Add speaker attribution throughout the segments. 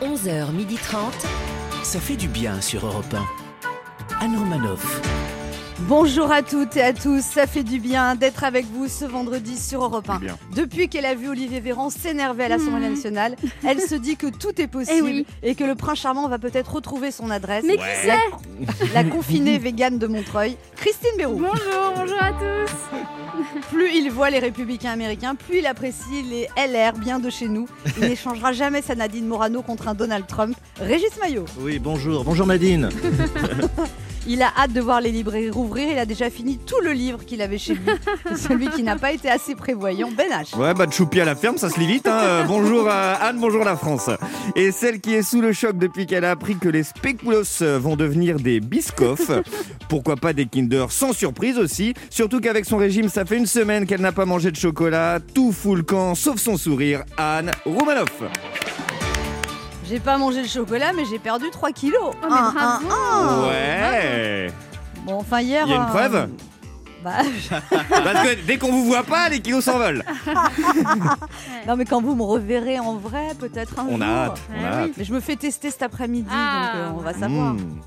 Speaker 1: 11h30. Ça fait du bien sur Europe 1. Anne Romanoff.
Speaker 2: Bonjour à toutes et à tous, ça fait du bien d'être avec vous ce vendredi sur Europe 1.
Speaker 3: Bien.
Speaker 2: Depuis qu'elle a vu Olivier Véran s'énerver à l'Assemblée nationale, elle se dit que tout est possible
Speaker 4: Eh oui.
Speaker 2: et que le prince charmant va peut-être retrouver son adresse.
Speaker 4: Mais qui
Speaker 2: la, la confinée végane de Montreuil, Christine Béroux.
Speaker 4: Bonjour, bonjour à tous.
Speaker 2: Plus il voit les républicains américains, plus il apprécie les LR bien de chez nous. Il n'échangera jamais sa Nadine Morano contre un Donald Trump. Régis Maillot.
Speaker 5: Oui, bonjour. Bonjour Nadine.
Speaker 2: Il a hâte de voir les librairies rouvrir. Il a déjà fini tout le livre qu'il avait chez lui. Celui qui n'a pas été assez prévoyant, Ben H.
Speaker 3: Ouais, bah de choupi à la ferme, ça se lit vite. Hein. Euh, bonjour à Anne, bonjour la France. Et celle qui est sous le choc depuis qu'elle a appris que les spéculoos vont devenir des biscoffs. Pourquoi pas des Kinder sans surprise aussi. Surtout qu'avec son régime, ça fait une semaine qu'elle n'a pas mangé de chocolat. Tout fout le camp, sauf son sourire. Anne Roumanoff.
Speaker 2: J'ai pas mangé le chocolat, mais j'ai perdu 3 kilos.
Speaker 4: Oh, mais
Speaker 2: Un,
Speaker 4: bravo.
Speaker 2: un, un.
Speaker 3: Ouais.
Speaker 2: Bon, enfin, hier.
Speaker 3: Il y a une
Speaker 2: euh,
Speaker 3: preuve
Speaker 2: bah,
Speaker 3: Parce que dès qu'on vous voit pas, les kilos s'envolent.
Speaker 2: Non, mais quand vous me reverrez en vrai, peut-être un
Speaker 3: On
Speaker 2: jour.
Speaker 3: a hâte, on a
Speaker 4: Ah oui.
Speaker 3: hâte.
Speaker 2: Mais je me fais tester cet après-midi,
Speaker 4: Ah,
Speaker 2: donc euh, on va savoir.
Speaker 3: Mmh.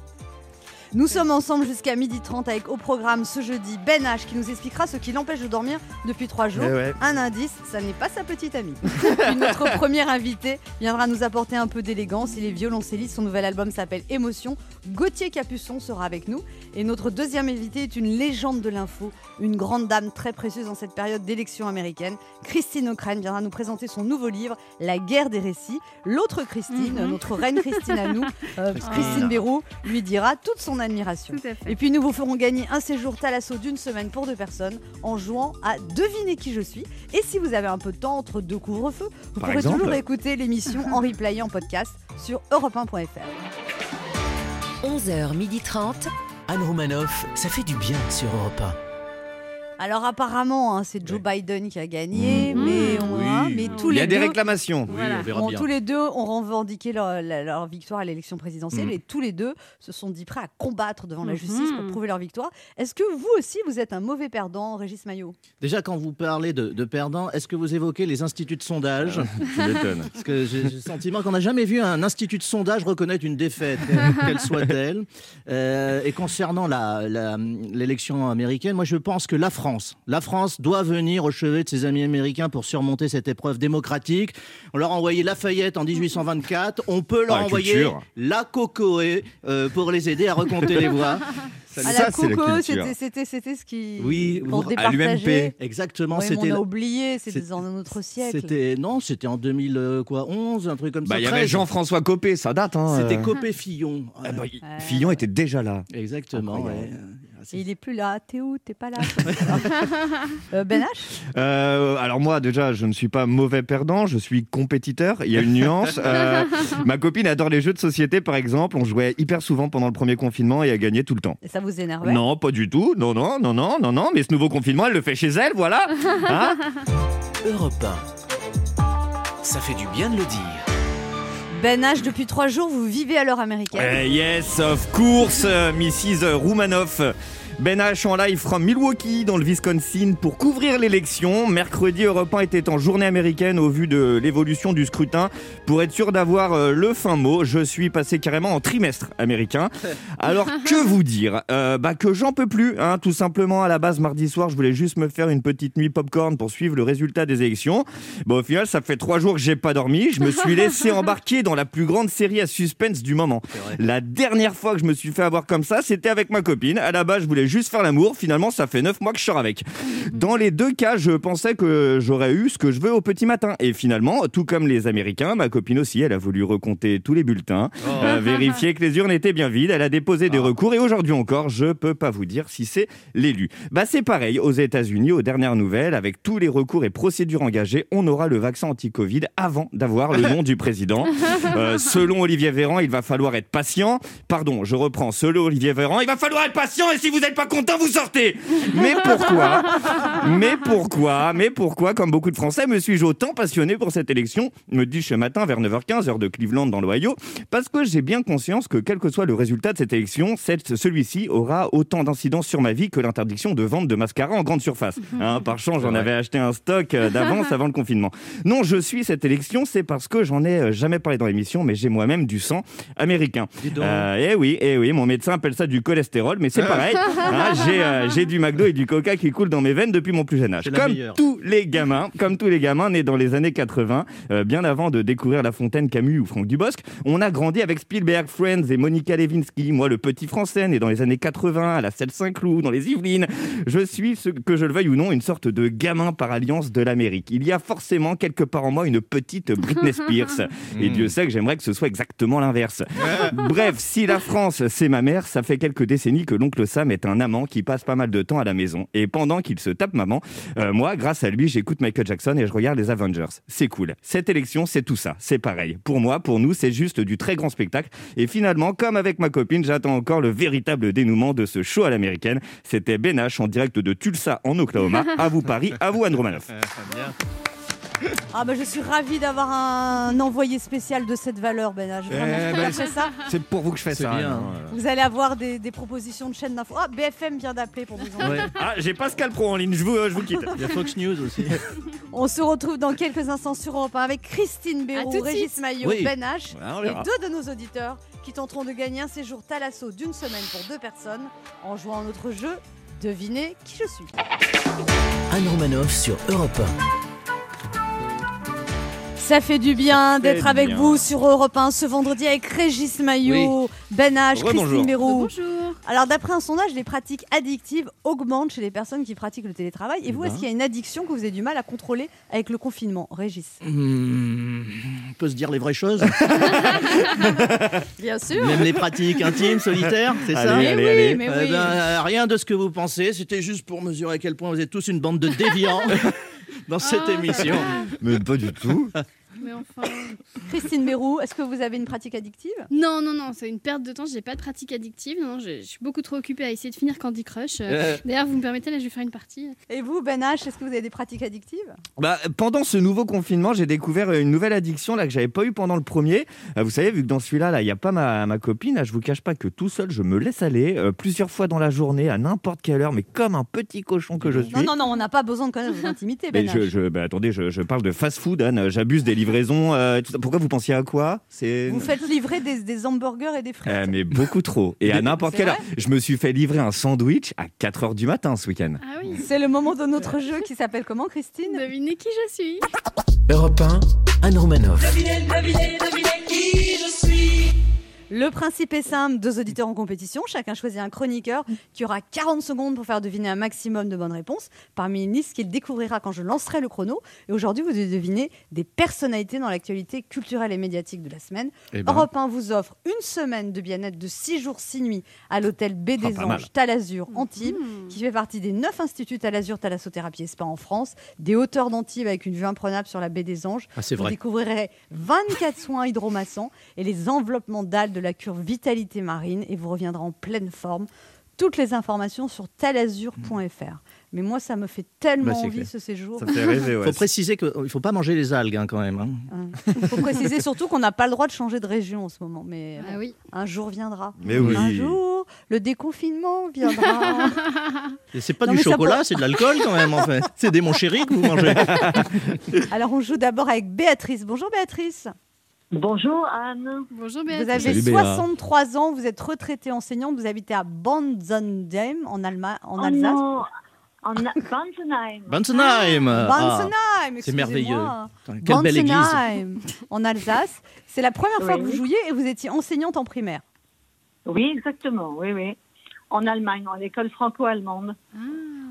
Speaker 2: Nous sommes ensemble jusqu'à 12h30 avec au programme ce jeudi Ben H qui nous expliquera ce qui l'empêche de dormir depuis 3 jours.
Speaker 3: Eh ouais.
Speaker 2: Un indice, ça n'est pas sa petite amie. Puis notre premier invité viendra nous apporter un peu d'élégance. Il est violoncelliste, son nouvel album s'appelle Émotion. Gauthier Capuçon sera avec nous. Et notre deuxième invité est une légende de l'info, une grande dame très précieuse dans cette période d'élection américaine. Christine O'Krent viendra nous présenter son nouveau livre, La guerre des récits. L'autre Christine,
Speaker 4: Mhm.
Speaker 2: notre reine Christine à nous, euh, Christine Béroux, lui dira toute son admiration.
Speaker 4: Tout à fait.
Speaker 2: Et puis nous vous ferons gagner un séjour Thalasso d'une semaine pour deux personnes en jouant à deviner qui je suis. Et si vous avez un peu de temps entre deux couvre-feux, vous
Speaker 3: Par
Speaker 2: pourrez
Speaker 3: exemple
Speaker 2: toujours écouter l'émission en replay en podcast sur europe1.fr.
Speaker 1: 11h30. Anne Romanoff. Ça fait du bien sur Europe
Speaker 2: Alors apparemment, hein, c'est Joe Biden qui a gagné,
Speaker 4: Mhm.
Speaker 2: mais, on,
Speaker 3: Oui.
Speaker 2: Hein, mais tous
Speaker 3: Il y
Speaker 2: les
Speaker 3: a des
Speaker 2: deux,
Speaker 3: réclamations.
Speaker 4: Voilà.
Speaker 5: on verra
Speaker 2: bon,
Speaker 5: bien.
Speaker 2: tous les deux ont revendiqué leur, leur victoire à l'élection présidentielle
Speaker 3: Mhm.
Speaker 2: et tous les deux se sont dit prêts à combattre devant la
Speaker 4: Mhm.
Speaker 2: justice pour prouver leur victoire. Est-ce que vous aussi, vous êtes un mauvais perdant, Régis Maillot?
Speaker 5: Déjà, quand vous parlez de, de perdants, est-ce que vous évoquez les instituts de sondage?
Speaker 3: M'étonnes.
Speaker 5: Parce que j'ai le sentiment qu'on n'a jamais vu un institut de sondage reconnaître une défaite, quelle- quelle soit-elle. Euh, et concernant la- la- l'élection américaine, moi je pense que la France, la France doit venir au chevet de ses amis américains pour surmonter cette épreuve démocratique. On leur a envoyé Lafayette en 1824, on peut leur
Speaker 3: Ah, la
Speaker 5: envoyer
Speaker 3: culture.
Speaker 5: la Cocoé euh, pour les aider à recompter les voix.
Speaker 2: À
Speaker 3: Ça,
Speaker 2: la
Speaker 3: c'est la
Speaker 2: Coco, c'était- c'était c'était ce qui.
Speaker 5: Oui,
Speaker 2: pour
Speaker 3: à
Speaker 2: départager.
Speaker 3: l'UMP.
Speaker 5: Exactement, c'était
Speaker 2: on a oublié, c'était dans un autre siècle.
Speaker 5: C'était non, c'était en 2011, un truc comme
Speaker 3: Bah,
Speaker 5: ça.
Speaker 3: il y avait
Speaker 5: 13.
Speaker 3: Jean-François Copé, ça date. Hein,
Speaker 5: C'était
Speaker 3: euh.
Speaker 5: Copé Fillon.
Speaker 3: Ah bah,
Speaker 2: Ouais.
Speaker 3: Fillon était déjà là.
Speaker 5: Exactement. Ouais.
Speaker 2: Et il est plus là. T'es où? T'es pas là? Euh, Ben H?
Speaker 3: Euh, alors moi déjà je ne suis pas mauvais perdant, je suis compétiteur, il y a une nuance. Euh, ma copine adore les jeux de société par exemple, on jouait hyper souvent pendant le premier confinement et elle gagnait tout le temps.
Speaker 2: Et Ça vous énervait?
Speaker 3: Non, pas du tout, non, non, non, non, non, non, mais ce nouveau confinement elle le fait chez elle, voilà. Hein?
Speaker 1: 1. Europe 1. Ça fait du bien de le dire.
Speaker 2: Ben H, depuis trois jours, vous vivez à l'heure américaine.
Speaker 3: Eh, yes, of course, euh, Mrs. Roumanoff. Ben H en live from Milwaukee dans le Wisconsin pour couvrir l'élection. Mercredi, Europe 1 était en journée américaine au vu de l'évolution du scrutin. Pour être sûr d'avoir euh, le fin mot, je suis passé carrément en trimestre américain. Alors que vous dire? Euh, Bah que j'en peux plus, hein, tout simplement. À la base, mardi soir, je voulais juste me faire une petite nuit popcorn pour suivre le résultat des élections. Bon, au final, ça fait trois jours que j'ai pas dormi. Je me suis laissé embarquer dans la plus grande série à suspense du moment. La dernière fois que je me suis fait avoir comme ça, c'était avec ma copine. À la base, je voulais juste faire l'amour. Finalement, ça fait neuf mois que je sors avec. Dans les deux cas, je pensais que j'aurais eu ce que je veux au petit matin. Et finalement, tout comme les Américains, ma copine aussi, elle a voulu recompter tous les bulletins, euh, vérifier que les urnes étaient bien vides. Elle a déposé des recours et aujourd'hui encore, je peux pas vous dire si c'est l'élu. Bah, c'est pareil aux États-Unis, aux dernières nouvelles, avec tous les recours et procédures engagées, on aura le vaccin anti-Covid avant d'avoir le nom du président. Euh, selon Olivier Véran, il va falloir être patient. Pardon, je reprends. Selon Olivier Véran, il va falloir être patient et si vous êtes n'êtes pas content, vous sortez. Mais pourquoi Mais pourquoi Mais pourquoi, comme beaucoup de Français, me suis-je autant passionné pour cette élection Me dis ce matin vers 9h15, heure de Cleveland dans l'Ohio, parce que j'ai bien conscience que quel que soit le résultat de cette élection, celui-ci aura autant d'incidence sur ma vie que l'interdiction de vente de mascara en grande surface. Hein, par chance, j'en avais acheté un stock euh, d'avance avant le confinement. Non, je suis cette élection, c'est parce que j'en ai euh, jamais parlé dans l'émission, mais j'ai moi-même du sang américain.
Speaker 5: Dis donc.
Speaker 3: Euh, eh oui, eh oui, mon médecin appelle ça du cholestérol, mais c'est pareil. Hein, j'ai, euh, j'ai du McDo et du Coca qui coulent dans mes veines depuis mon plus jeune âge. Comme
Speaker 5: meilleure.
Speaker 3: tous les gamins, comme tous les gamins nés dans les années 80, euh, bien avant de découvrir La Fontaine, Camus ou Franck Dubosc, on a grandi avec Spielberg, Friends et Monica Lewinsky. Moi, le petit français, né dans les années 80 à la Selle Saint-Cloud, dans les Yvelines, je suis, ce que je le veuille ou non, une sorte de gamin par alliance de l'Amérique. Il y a forcément quelque part en moi une petite Britney Spears. Et Dieu sait que j'aimerais que ce soit exactement l'inverse. Bref, si la France, c'est ma mère, ça fait quelques décennies que l'oncle Sam est un amant qui passe pas mal de temps à la maison. Et pendant qu'il se tape maman, euh, moi, grâce à lui, j'écoute Michael Jackson et je regarde les Avengers. C'est cool. Cette élection, c'est tout ça. C'est pareil. Pour moi, pour nous, c'est juste du très grand spectacle. Et finalement, comme avec ma copine, j'attends encore le véritable dénouement de ce show à l'américaine. C'était Ben H en direct de Tulsa, en Oklahoma. À vous Paris, à vous Anne Romanoff.
Speaker 2: Ah bah je suis ravie d'avoir un envoyé spécial de cette valeur, Ben H. Vraiment,
Speaker 3: Eh
Speaker 2: je
Speaker 3: ben,
Speaker 2: après ça.
Speaker 3: C'est pour vous que je fais
Speaker 5: C'est
Speaker 3: ça.
Speaker 5: bien.
Speaker 2: Vous allez avoir des, des propositions de chaînes d'infos. Ah, BFM vient d'appeler pour vous en
Speaker 5: Ouais.
Speaker 3: Ah, j'ai Pascal Pro en ligne, je vous, euh, je vous quitte.
Speaker 5: Il y a Fox News aussi.
Speaker 2: On se retrouve dans quelques instants sur Europe 1 avec Christine Béroux,
Speaker 4: tout de
Speaker 2: Régis. Maillot,
Speaker 5: Oui.
Speaker 2: Ben H
Speaker 3: Ouais, on
Speaker 2: et
Speaker 3: verra.
Speaker 2: deux de nos auditeurs qui tenteront de gagner un séjour Thalasso d'une semaine pour deux personnes en jouant à notre jeu Devinez qui je suis.
Speaker 1: Anne Romanoff sur Europe
Speaker 2: Ça fait du bien d'être avec
Speaker 3: bien.
Speaker 2: vous sur Europe 1 ce vendredi avec Régis Maillot, Ben H, Christine
Speaker 3: Rebonjour.
Speaker 2: Béroux.
Speaker 4: Bonjour.
Speaker 2: Alors d'après un sondage, les pratiques addictives augmentent chez les personnes qui pratiquent le télétravail. Et vous,
Speaker 5: ben.
Speaker 2: est-ce qu'il y a une addiction que vous avez du mal à contrôler avec le confinement, Régis?
Speaker 5: Hmm, on peut se dire les vraies choses.
Speaker 2: Bien sûr.
Speaker 5: Même les pratiques intimes, solitaires, c'est ça?
Speaker 3: Allez,
Speaker 2: Mais
Speaker 3: allez,
Speaker 2: oui,
Speaker 3: allez.
Speaker 2: mais
Speaker 5: Eh
Speaker 2: oui.
Speaker 5: ben, euh, rien de ce que vous pensez, c'était juste pour mesurer à quel point vous êtes tous une bande de déviants dans cette
Speaker 4: Ah,
Speaker 5: émission.
Speaker 3: Mais pas du tout.
Speaker 4: Mais enfin.
Speaker 2: Christine Béroux, est-ce que vous avez une pratique addictive?
Speaker 4: Non, non, non, c'est une perte de temps. J'ai pas de pratique addictive. Non, je, je suis beaucoup trop occupée à essayer de finir Candy Crush. Euh, D'ailleurs, vous me permettez, là, je vais faire une partie.
Speaker 2: Et vous, Ben H, est-ce que vous avez des pratiques addictives?
Speaker 3: Bah, pendant ce nouveau confinement, j'ai découvert une nouvelle addiction là que j'avais pas eu pendant le premier. Euh, Vous savez, vu que dans celui-là, là, il y a pas ma, ma copine. Là, je vous cache pas que tout seul, je me laisse aller euh, plusieurs fois dans la journée, à n'importe quelle heure, mais comme un petit cochon que je suis.
Speaker 2: Non, non, non, on n'a pas besoin de connaître vos intimités, Ben
Speaker 3: je,
Speaker 2: H.
Speaker 3: je- bah, attendez, je, je parle de fast-food, Anne. J'abuse des euh, tout ça. Pourquoi vous pensiez à quoi? C'est
Speaker 2: Vous faites livrer des, des hamburgers et des frites.
Speaker 3: Euh, mais beaucoup trop. Et à n'importe quelle heure. Je me suis fait livrer un sandwich à 4 heures du matin ce week-end.
Speaker 4: Ah oui.
Speaker 2: C'est le moment de notre jeu qui s'appelle comment, Christine?
Speaker 4: Devinez qui je suis.
Speaker 1: Europe 1, Anne Romanoff.
Speaker 2: Le principe est simple, deux auditeurs en compétition, chacun choisit un chroniqueur qui aura 40 secondes pour faire deviner un maximum de bonnes réponses parmi une liste qu'il découvrira quand je lancerai le chrono. Et aujourd'hui, vous devez deviner des personnalités dans l'actualité culturelle et médiatique de la semaine.
Speaker 5: eh ben,
Speaker 2: Europe 1 vous offre une semaine de bien-être de 6 jours, 6 nuits à l'hôtel B des
Speaker 3: Ah, mal.
Speaker 2: Anges, Talazur, Antibes,
Speaker 4: Hmm.
Speaker 2: qui fait partie des 9 instituts Talazur, Thalassothérapie et Spa en France, des hauteurs d'Antibes avec une vue imprenable sur la baie des Anges.
Speaker 5: ah,
Speaker 2: Vous
Speaker 5: vrai.
Speaker 2: découvrirez 24 soins hydromassants et les enveloppements dalles de la cure Vitalité Marine et vous reviendrez en pleine forme. Toutes les informations sur talazur.fr. Mais moi, ça me fait tellement
Speaker 5: Bah,
Speaker 2: envie
Speaker 5: clair.
Speaker 2: ce séjour.
Speaker 3: Ça me fait rêver,
Speaker 5: Il
Speaker 3: ouais.
Speaker 5: faut préciser qu'il ne faut pas manger les algues hein, quand même. hein.
Speaker 2: Il faut préciser surtout qu'on n'a pas le droit de changer de région en ce moment. Mais
Speaker 4: Ah oui.
Speaker 2: un jour viendra.
Speaker 3: Mais oui.
Speaker 2: Un jour, le déconfinement viendra.
Speaker 5: C'est pas
Speaker 2: Non,
Speaker 5: du chocolat, c'est de l'alcool quand même en fait. C'est des mon chéri que vous mangez.
Speaker 2: Alors, on joue d'abord avec Béatrice. Bonjour Béatrice.
Speaker 6: Bonjour Anne.
Speaker 4: Bonjour
Speaker 2: Vous
Speaker 4: Béatrice.
Speaker 2: avez
Speaker 3: Salut, Béa.
Speaker 2: 63 ans, vous êtes retraitée enseignante, vous habitez à Banzendem en, Allemagne, en
Speaker 6: Oh
Speaker 2: Alsace.
Speaker 6: non, en Banzenheim.
Speaker 5: Banzenheim Ah, c'est merveilleux. Quelle belle église.
Speaker 2: Banzenheim, en Alsace. C'est la première fois
Speaker 6: Oui.
Speaker 2: que vous jouiez et vous étiez enseignante en primaire.
Speaker 6: Oui, exactement, oui, oui. En Allemagne, en école franco-allemande.
Speaker 4: Ah.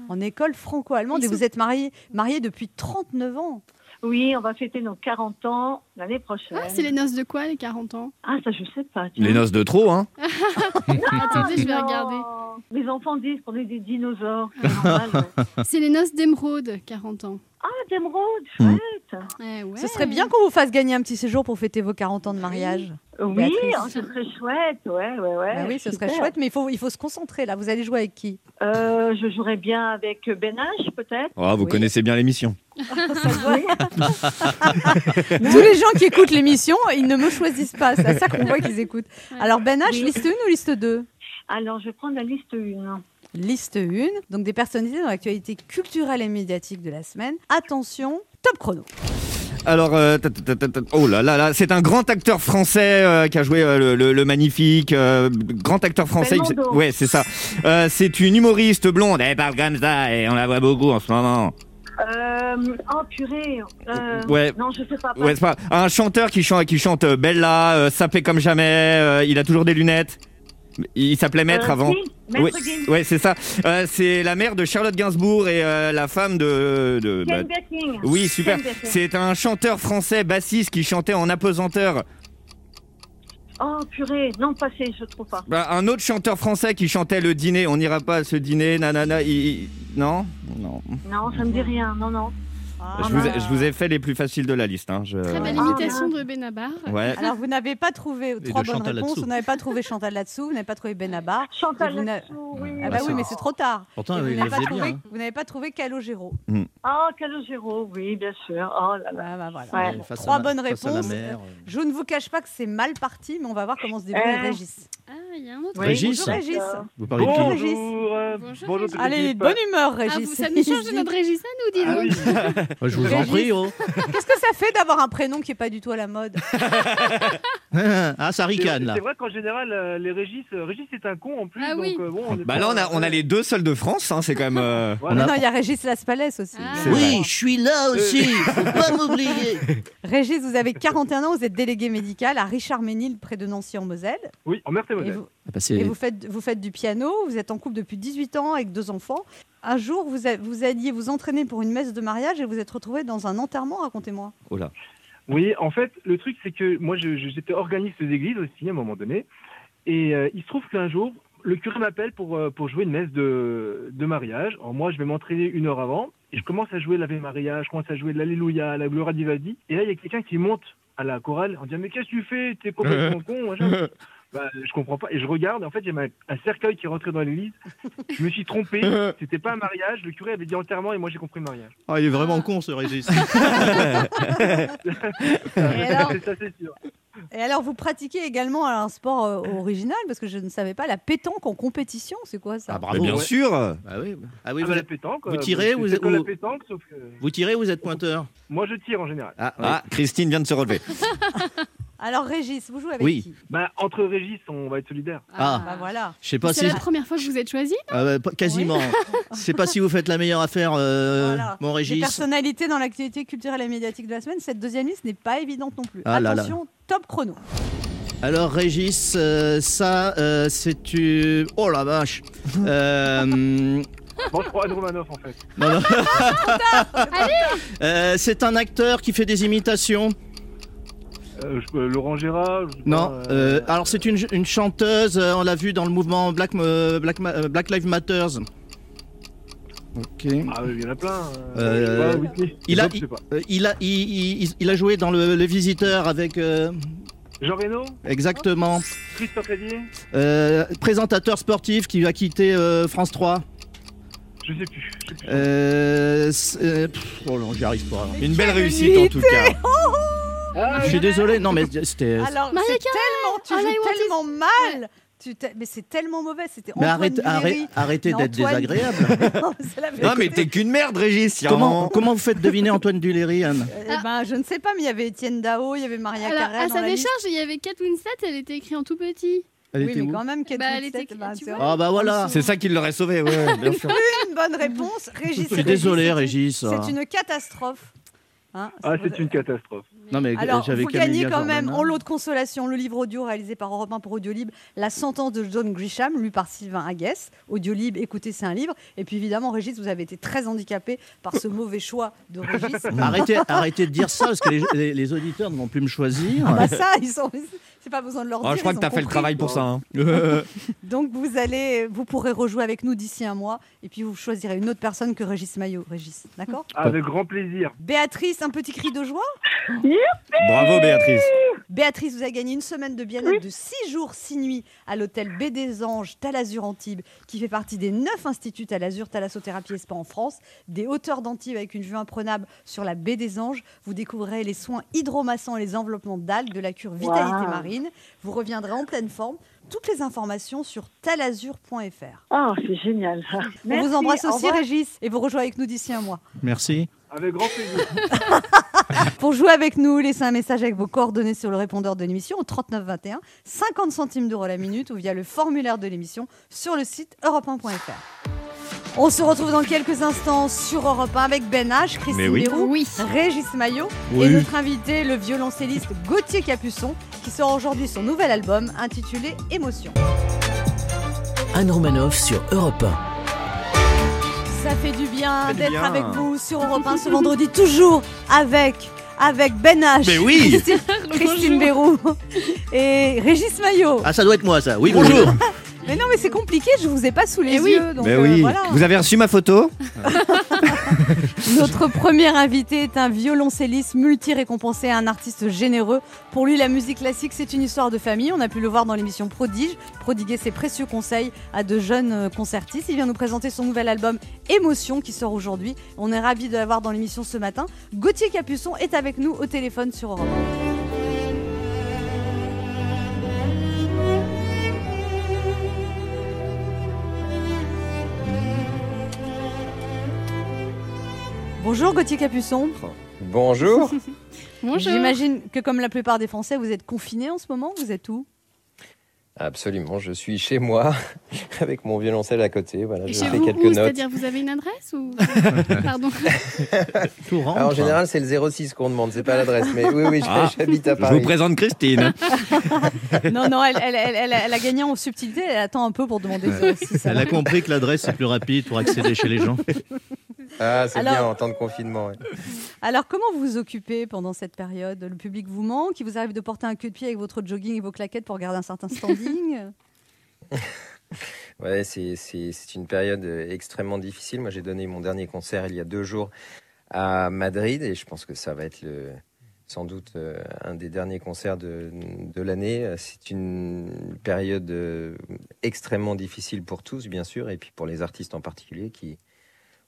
Speaker 2: En école franco-allemande et vous êtes mariée, mariée depuis 39 ans.
Speaker 6: Oui, on va fêter nos 40 ans l'année prochaine.
Speaker 4: Ah, c'est les noces de quoi, les 40 ans?
Speaker 6: Ah, ça, je sais pas. tiens.
Speaker 3: Les noces de trop, hein
Speaker 4: Attendez, je vais
Speaker 6: Non.
Speaker 4: regarder.
Speaker 6: Les enfants disent qu'on est des dinosaures. c'est.
Speaker 4: C'est les noces d'émeraude, 40 ans.
Speaker 6: Ah, d'émeraude,
Speaker 3: Hmm.
Speaker 6: chouette.
Speaker 4: Eh ouais.
Speaker 2: Ce serait bien qu'on vous fasse gagner un petit séjour pour fêter vos 40 ans de mariage.
Speaker 6: Oui,
Speaker 2: Béatrice.
Speaker 6: oh, ce serait chouette, ouais, ouais, ouais.
Speaker 2: Bah oui, ce serait chouette, mais il faut, il faut se concentrer là. Vous allez jouer avec qui?
Speaker 6: Euh, je jouerais bien avec Ben H, peut-être.
Speaker 3: Oh, vous
Speaker 2: Oui.
Speaker 3: connaissez bien l'émission.
Speaker 2: Tous les gens qui écoutent l'émission, ils ne me choisissent pas. C'est à ça qu'on voit qu'ils écoutent. Alors Ben H,
Speaker 6: Oui.
Speaker 2: liste 1 ou liste 2
Speaker 6: Alors, je vais prendre la liste 1.
Speaker 2: Liste 1, donc des personnalités dans l'actualité culturelle et médiatique de la semaine. Attention, top chrono.
Speaker 3: Alors, euh, oh là là là, c'est un grand acteur français euh, qui a joué euh, le, le- le magnifique, euh, grand acteur français.
Speaker 6: Belmondo.
Speaker 3: Ouais, c'est ça. C'est une humoriste blonde. Elle parle comme ça et on la voit beaucoup en ce moment.
Speaker 6: Euh, oh, purée. Euh,
Speaker 3: Ouais.
Speaker 6: Non, je sais pas.
Speaker 3: Ouais, c'est pas un chanteur qui chante, qui chante Bella, sapé comme jamais. il a toujours des lunettes. Il s'appelait Maître
Speaker 6: Euh,
Speaker 3: avant.
Speaker 6: si, Maître.
Speaker 3: Ouais, c'est ça. Euh, c'est la mère de Charlotte Gainsbourg et euh, la femme de. de
Speaker 6: Ken
Speaker 3: bah, oui, super. C'est un chanteur français bassiste qui chantait en apesanteur.
Speaker 6: Oh, purée. Non, passé, je trouve pas.
Speaker 3: Bah, un autre chanteur français qui chantait le dîner. On n'ira pas à ce dîner, nanana. il- Non, non.
Speaker 6: Non, ça me dit rien. Non, non.
Speaker 2: Ah,
Speaker 3: je, vous ai,
Speaker 2: bah.
Speaker 3: je vous ai fait les plus faciles de la liste. Hein. Je...
Speaker 4: Très belle
Speaker 6: Ah,
Speaker 4: imitation de Benabar.
Speaker 3: Ouais.
Speaker 2: Alors, vous n'avez pas trouvé trois bonnes
Speaker 5: Chantal
Speaker 2: réponses.
Speaker 5: là-dessous.
Speaker 2: Vous n'avez pas trouvé Chantal là-dessous. Vous n'avez pas trouvé Benabar.
Speaker 6: Chantal là-dessous, oui.
Speaker 2: Ah bah
Speaker 5: Bah,
Speaker 2: oui, mais c'est trop tard.
Speaker 5: Pourtant,
Speaker 2: Et vous
Speaker 5: il
Speaker 2: n'avez pas, trouvé-
Speaker 5: bien. hein.
Speaker 2: vous n'avez pas trouvé Calogero.
Speaker 6: Oh, Calogero, oui, bien sûr. Oh là là.
Speaker 2: Ah bah voilà.
Speaker 6: Ouais.
Speaker 2: Trois bonnes réponses.
Speaker 5: mer.
Speaker 2: Je ne vous cache pas que c'est mal parti, mais on va voir comment se débrouille
Speaker 6: Euh.
Speaker 2: Régis.
Speaker 4: Ah, il y a un autre.
Speaker 6: Oui.
Speaker 5: Régis
Speaker 2: Bonjour Régis.
Speaker 5: Vous parlez de qui
Speaker 2: Bonjour.
Speaker 7: Bonjour, euh,
Speaker 4: Bonjour,
Speaker 7: bonjour
Speaker 4: Régis.
Speaker 7: toute
Speaker 2: Allez, bonne humeur,
Speaker 4: Ah,
Speaker 2: Régis.
Speaker 4: vous, ça nous change de notre Régis à nous, dis
Speaker 7: Ah
Speaker 4: donc.
Speaker 7: oui.
Speaker 5: Je vous en
Speaker 2: Régis.
Speaker 5: prie, oh.
Speaker 2: Qu'est-ce que ça fait d'avoir un prénom qui est pas du tout à la mode
Speaker 5: ah, ça ricane, là.
Speaker 7: c'est vrai qu'en général, euh, les Régis, euh, Régis c'est un con en plus.
Speaker 4: Ah
Speaker 7: donc,
Speaker 4: oui.
Speaker 7: euh, bon, on est
Speaker 3: Bah là, on a, on a les deux seuls de France. Hein. C'est quand même. euh,
Speaker 7: Voilà.
Speaker 2: Non, il y a Régis Laspalès aussi.
Speaker 4: Ah.
Speaker 5: Oui, je suis là aussi. Faut pas m'oublier.
Speaker 2: Régis, vous avez 41 ans, vous êtes délégué médical à Richard Ménil, près de Nancy en Moselle.
Speaker 7: Oui, en Meurthe et
Speaker 2: Et,
Speaker 7: Moselle.
Speaker 2: Vous,
Speaker 5: Ah bah, c'est-
Speaker 2: et vous faites, vous faites du piano, vous êtes en couple depuis 18 ans avec deux enfants. Un jour, vous, a- vous alliez vous entraîner pour une messe de mariage et vous êtes retrouvé dans un enterrement, racontez-moi.
Speaker 3: Oh là.
Speaker 7: Oui, en fait, le truc c'est que moi j'étais organiste d'église aussi à un moment donné. Et euh, il se trouve qu'un jour, le curé m'appelle pour, euh, pour jouer une messe de, de mariage. Alors moi, je vais m'entraîner une heure avant. Et je commence à jouer l'Ave Maria, je commence à jouer l'Alléluia, la Gloria Divaldi. Et là, il y a quelqu'un qui monte à la chorale en disant Mais qu'est-ce que tu fais? T'es complètement con. Bah, je comprends pas. Et je regarde, et en fait, il y avait un, cercueil qui est rentré dans l'église. Je me suis trompé. C'était pas un mariage. Le curé avait dit enterrement et moi, j'ai compris mariage.
Speaker 5: Ah, il est vraiment con, ce Régis.
Speaker 2: Et alors,
Speaker 7: C'est ça, c'est sûr.
Speaker 2: et alors, vous pratiquez également un sport euh, original, parce que je ne savais pas, la pétanque en compétition, c'est quoi ça?
Speaker 5: Ah,
Speaker 3: Mais bien
Speaker 5: ouais.
Speaker 3: sûr.
Speaker 5: Ah oui, ah oui
Speaker 7: Ah,
Speaker 5: vous,
Speaker 7: bah, la pétanque.
Speaker 5: vous
Speaker 7: euh,
Speaker 5: tirez, vous êtes-
Speaker 7: la
Speaker 5: vous-
Speaker 7: pétanque, sauf que
Speaker 5: vous tirez, vous êtes pointeur?
Speaker 7: moi, je tire en général.
Speaker 5: Ah.
Speaker 3: Ah, Christine vient de se relever.
Speaker 2: Alors, Régis, vous jouez avec
Speaker 5: Oui.
Speaker 2: qui
Speaker 7: Bah, entre Régis, on va être solidaire.
Speaker 5: Ah.
Speaker 2: Bah voilà.
Speaker 5: Je sais pas
Speaker 4: C'est
Speaker 5: si.
Speaker 4: la première fois que vous êtes choisi
Speaker 5: Ah, bah, pas- quasiment. Je sais pas si vous faites la meilleure affaire, euh,
Speaker 2: Voilà.
Speaker 5: mon
Speaker 2: Les
Speaker 5: Régis.
Speaker 2: personnalités dans l'actualité culturelle et médiatique de la semaine, cette deuxième liste n'est pas évidente non plus.
Speaker 5: Ah là là.
Speaker 2: Attention, top chrono.
Speaker 5: Alors, Régis, euh, ça, euh, c'est tu. Oh la vache. Euh,
Speaker 7: Bon, je crois Anne Romanoff, en fait.
Speaker 5: Euh, c'est un acteur qui fait des imitations.
Speaker 7: Euh, je- euh, Laurent Gérard. je
Speaker 5: Non.
Speaker 7: pas,
Speaker 5: euh,
Speaker 7: euh,
Speaker 5: alors, c'est une, une chanteuse. euh, on l'a vu dans le mouvement Black, euh, Black, Ma- euh, Black Lives Matters. Ok.
Speaker 7: Ah, oui, il y en a plein. Pas, Whitney.
Speaker 5: il a- il, a, il, il- il a joué dans le, Le Visiteur avec. euh,
Speaker 7: Jean Reno
Speaker 5: exactement.
Speaker 7: Christophe
Speaker 5: Euh, présentateur sportif qui a quitté euh, France 3.
Speaker 7: Je sais plus. je sais plus.
Speaker 5: Euh, euh, oh non, j'y arrive pas.
Speaker 3: Une belle réussite en tout cas.
Speaker 7: Ah,
Speaker 5: Je suis désolé, non mais c'était.
Speaker 2: Alors, c'est tellement, tu joues tellement mal. Tu mais c'est tellement mauvais. C'était
Speaker 5: Mais
Speaker 2: Antoine
Speaker 5: arrête, arrêtez d'être désagréable.
Speaker 2: Non,
Speaker 3: mais t'es qu'une merde, Régis.
Speaker 5: comment, vous faites deviner Antoine Duléry, Anne
Speaker 2: Eh ben, je ne sais pas, mais il y avait Étienne Dao, il y avait Maria
Speaker 4: Alors,
Speaker 2: Carrel
Speaker 4: à sa décharge, il y avait Kate Winslet, elle était écrite en tout petit.
Speaker 5: Elle
Speaker 2: Oui,
Speaker 5: était
Speaker 2: mais
Speaker 5: où
Speaker 2: quand même, Kate
Speaker 4: Bah,
Speaker 2: Winslet, ben.
Speaker 5: Ah bah voilà.
Speaker 3: C'est ça qui l'aurait sauvé, ouais, bien sûr.
Speaker 2: une bonne réponse. Régis,
Speaker 5: Je suis désolé,
Speaker 2: Régis. C'est une catastrophe. Hein,
Speaker 7: Ah, c'est une catastrophe.
Speaker 5: Non mais
Speaker 2: Alors,
Speaker 5: j'avais
Speaker 2: vous
Speaker 5: Camille
Speaker 2: gagnez quand même
Speaker 5: hein.
Speaker 2: en lot de consolation le livre audio réalisé par Europe 1 pour Audiolib, La sentence de John Grisham, lu par Sylvain Aguès. Audiolib, écoutez, c'est un livre. Et puis évidemment, Régis, vous avez été très handicapé par ce mauvais choix de Régis.
Speaker 5: Arrêtez, arrêtez de dire ça parce que les, les- les auditeurs ne vont plus me choisir.
Speaker 2: Ah bah ça, ils sont. C'est pas besoin de leur
Speaker 3: Oh,
Speaker 2: dire.
Speaker 3: je crois que t'as
Speaker 2: ont
Speaker 3: fait le travail pour ça. hein.
Speaker 2: Donc vous allez, vous pourrez rejouer avec nous d'ici un mois, et puis vous choisirez une autre personne que Régis Maillot. Régis, d'accord
Speaker 7: Avec grand plaisir.
Speaker 2: Béatrice, un petit cri de joie.
Speaker 3: Bravo, Béatrice.
Speaker 2: Béatrice, vous avez gagné une semaine de bien-être de 6 jours, 6 nuits à l'hôtel B des Anges, Talazur Antibes, qui fait partie des 9 instituts Talazur, Thalassothérapie et Spa en France. Des hauteurs d'Antibes avec une vue imprenable sur la baie des Anges. Vous découvrirez les soins hydromassants et les enveloppements d'algues de la cure Vitalité
Speaker 6: Wow.
Speaker 2: Marine. Vous reviendrez en pleine forme. Toutes les informations sur talazur.fr.
Speaker 6: Oh, c'est génial.
Speaker 2: On
Speaker 6: Merci,
Speaker 2: vous embrasse
Speaker 6: au
Speaker 2: aussi. Régis, et vous rejoignez avec nous d'ici un mois.
Speaker 5: Merci.
Speaker 7: Avec grand plaisir.
Speaker 2: Pour jouer avec nous, laissez un message avec vos coordonnées sur le répondeur de l'émission au 39 21, 50 centimes d'euros la minute ou via le formulaire de l'émission sur le site europe1.fr. On se retrouve dans quelques instants sur Europe 1 avec Ben H, Christine
Speaker 3: oui.
Speaker 2: Béroux,
Speaker 4: Oui.
Speaker 2: Régis Maillot
Speaker 5: Oui.
Speaker 2: et notre invité, le violoncelliste Gauthier Capuçon, qui sort aujourd'hui son nouvel album intitulé Émotion.
Speaker 1: Anne Romanoff sur Europe
Speaker 2: Ça fait du bien d'être
Speaker 3: bien.
Speaker 2: avec vous sur Europe 1 ce vendredi, toujours avec, avec Ben H,
Speaker 3: Mais oui.
Speaker 2: Christine, Christine Béroux et Régis Maillot.
Speaker 5: Ah, ça doit être moi, ça. Oui, bonjour.
Speaker 2: Mais non, mais c'est compliqué, je vous ai pas sous les
Speaker 4: oui.
Speaker 2: yeux. Donc,
Speaker 3: Mais
Speaker 2: euh,
Speaker 3: oui.
Speaker 2: voilà.
Speaker 3: Vous avez reçu ma photo
Speaker 2: Notre premier invité est un violoncelliste multi-récompensé, un artiste généreux. Pour lui, la musique classique, c'est une histoire de famille. On a pu le voir dans l'émission Prodige, prodiguer ses précieux conseils à de jeunes concertistes. Il vient nous présenter son nouvel album Émotion qui sort aujourd'hui. On est ravis de l'avoir dans l'émission ce matin. Gauthier Capuçon est avec nous au téléphone sur Europe. Bonjour Gauthier Capuçon.
Speaker 8: Bonjour.
Speaker 4: Bonjour.
Speaker 2: J'imagine que comme la plupart des Français, vous êtes confinés en ce moment. Vous êtes où?
Speaker 8: Absolument, je suis chez moi avec mon violoncelle à côté. Voilà,
Speaker 4: Et
Speaker 8: je
Speaker 4: chez
Speaker 8: fais
Speaker 4: vous,
Speaker 8: quelques
Speaker 4: où
Speaker 8: notes.
Speaker 4: C'est-à-dire, vous avez une adresse ou Pardon.
Speaker 5: Tout rentre.
Speaker 8: Alors, en général, c'est le 06 qu'on demande, c'est pas l'adresse. Mais oui, oui,
Speaker 3: Ah.
Speaker 8: j'habite à
Speaker 3: Je
Speaker 8: Paris.
Speaker 3: vous présente Christine.
Speaker 2: Non, non, elle, elle, elle, elle- elle a gagné en subtilité. Elle attend un peu pour demander ça aussi. ça
Speaker 5: Elle
Speaker 2: va.
Speaker 5: a compris que l'adresse est plus rapide pour accéder chez les gens.
Speaker 8: Ah, c'est
Speaker 2: Alors-
Speaker 8: bien en temps de confinement. ouais.
Speaker 2: Alors, comment vous vous occupez pendant cette période? Le public vous manque Il vous arrive de porter un queue de pied avec votre jogging et vos claquettes pour garder un certain standing?
Speaker 8: Ouais, c'est c'est- c'est une période euh, extrêmement difficile. Moi, j'ai donné mon dernier concert il y a deux jours à Madrid et je pense que ça va être le, sans doute euh, un des derniers concerts de, de l'année. C'est une période euh, extrêmement difficile pour tous, bien sûr, et puis pour les artistes en particulier qui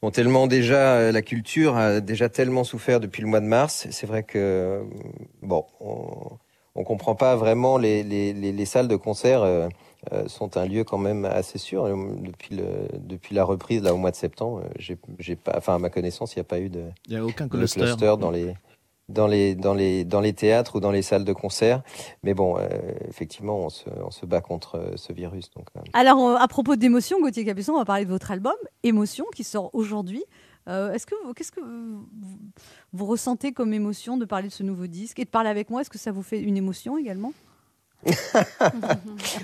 Speaker 8: ont tellement déjà, euh, la culture a déjà tellement souffert depuis le mois de mars. C'est vrai que, euh, bon, on, on comprend pas vraiment les, les, les, les salles de concert. euh, sont un lieu quand même assez sûr. Euh, Depuis, le, depuis la reprise, là, au mois de septembre, j'ai j'ai pas, enfin, à ma connaissance, il n'y a pas eu de,
Speaker 5: a aucun cluster.
Speaker 8: cluster dans les, dans, les, dans, les, dans les théâtres ou dans les salles de concert. Mais bon, euh, effectivement, on se, on se bat contre euh, ce virus. Donc, euh,
Speaker 2: Alors, à propos d'émotion, Gauthier Capuçon, on va parler de votre album Émotion qui sort aujourd'hui. Est-ce que qu'est-ce que vous, vous- vous ressentez comme émotion de parler de ce nouveau disque et de parler avec moi? Est-ce que ça vous fait une émotion également?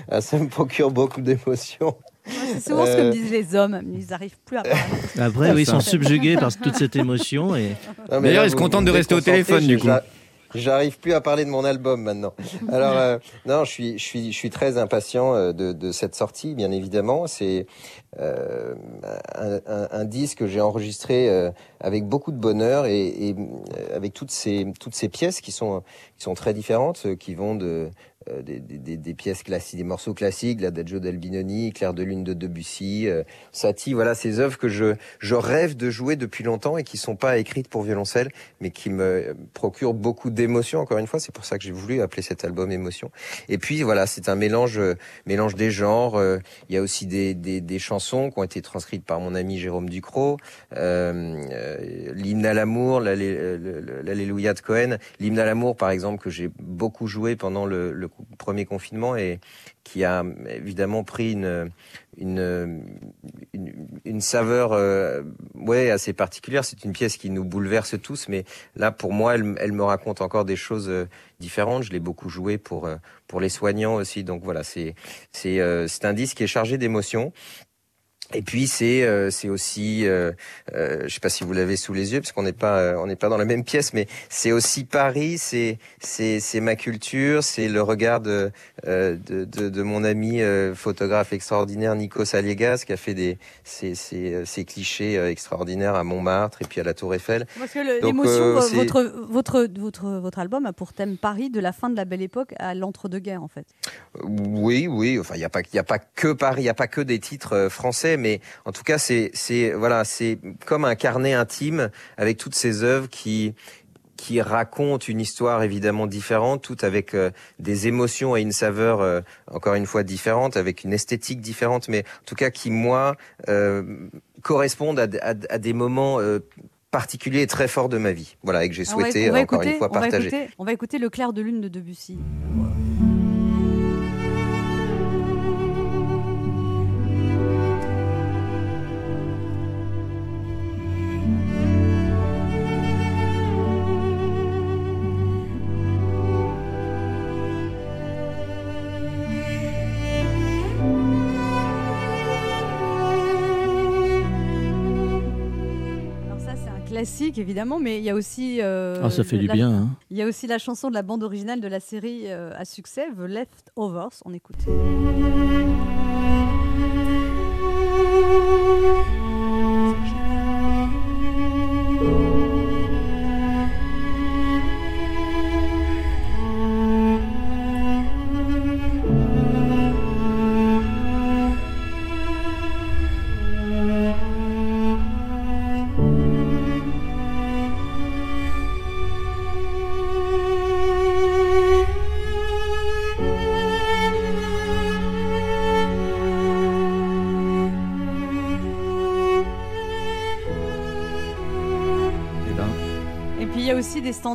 Speaker 8: Ah, ça me procure beaucoup d'émotions.
Speaker 2: C'est souvent ce que me
Speaker 8: Euh.
Speaker 2: disent les hommes. Ils n'arrivent plus à parler.
Speaker 5: Après, oui, ils sont subjugués par toute cette émotion. Et...
Speaker 8: Mais
Speaker 3: D'ailleurs, ils se contentent de rester au téléphone, du coup.
Speaker 8: J'a- J'arrive plus à parler de mon album maintenant. Alors euh, non, je suis, je suis, je suis très impatient euh, de, de cette sortie, bien évidemment. C'est euh, un, un- un disque que j'ai enregistré euh, avec beaucoup de bonheur et, et, euh, avec toutes ces, toutes ces pièces qui sont, qui sont très différentes, qui vont de euh, des, des- des, pièces classiques, des morceaux classiques, l'Adagio d'Albinoni, Clair de lune de Debussy, euh, Satie, voilà ces œuvres que je, je rêve de jouer depuis longtemps et qui sont pas écrites pour violoncelle, mais qui me procurent beaucoup d'émotions. Encore une fois, c'est pour ça que j'ai voulu appeler cet album Émotion. Et puis voilà, c'est un mélange, euh, mélange des genres. euh, Il y a aussi des, des, chansons qui ont été transcrites par mon ami Jérôme Ducrot, euh, l'hymne à l'amour, l'Alléluia de Cohen, l'hymne à l'amour par exemple que j'ai beaucoup joué pendant le, le premier confinement et qui a évidemment pris une une, une, une saveur euh, ouais assez particulière. C'est une pièce qui nous bouleverse tous, mais là pour moi, elle, elle me raconte encore des choses euh, différentes. Je l'ai beaucoup joué pour euh, pour les soignants aussi. Donc voilà, c'est c'est c'est un disque qui est chargé d'émotions. Et puis c'est euh, c'est aussi euh, euh, je sais pas si vous l'avez sous les yeux parce qu'on n'est pas euh, on n'est pas dans la même pièce mais c'est aussi Paris c'est c'est c'est ma culture c'est le regard de euh, de, de, de mon ami photographe extraordinaire Nico Saliegas qui a fait des ces ces, ces clichés extraordinaires à Montmartre et puis à la Tour Eiffel
Speaker 2: Parce que l'émotion, votre, votre, votre, votre album a pour thème Paris de la fin de la Belle Époque à l'entre-deux-guerres en fait.
Speaker 8: Oui, oui. Enfin, il n'y a pas, il y a pas que Paris, il n'y a pas que des titres français, mais en tout cas, c'est, c'est, voilà, c'est comme un carnet intime avec toutes ces œuvres qui qui racontent une histoire évidemment différente, toutes avec euh, des émotions et une saveur euh, encore une fois différente, avec une esthétique différente, mais en tout cas qui moi euh, correspondent à, à- à des moments euh, particuliers et très forts de ma vie. Voilà, et que j'ai
Speaker 2: va-
Speaker 8: souhaité
Speaker 2: va
Speaker 8: encore
Speaker 2: écouter-
Speaker 8: une fois
Speaker 2: on va
Speaker 8: partager.
Speaker 2: écouter- On va écouter Le clair de lune de Debussy. Classique évidemment, mais il y a aussi. euh,
Speaker 5: Ah, ça fait du
Speaker 2: la-
Speaker 5: bien. hein.
Speaker 2: Il y a aussi la chanson de la bande originale de la série euh, à succès, The Leftovers. On écoute.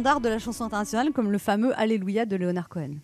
Speaker 2: De la chanson internationale comme le fameux Alléluia de Leonard Cohen.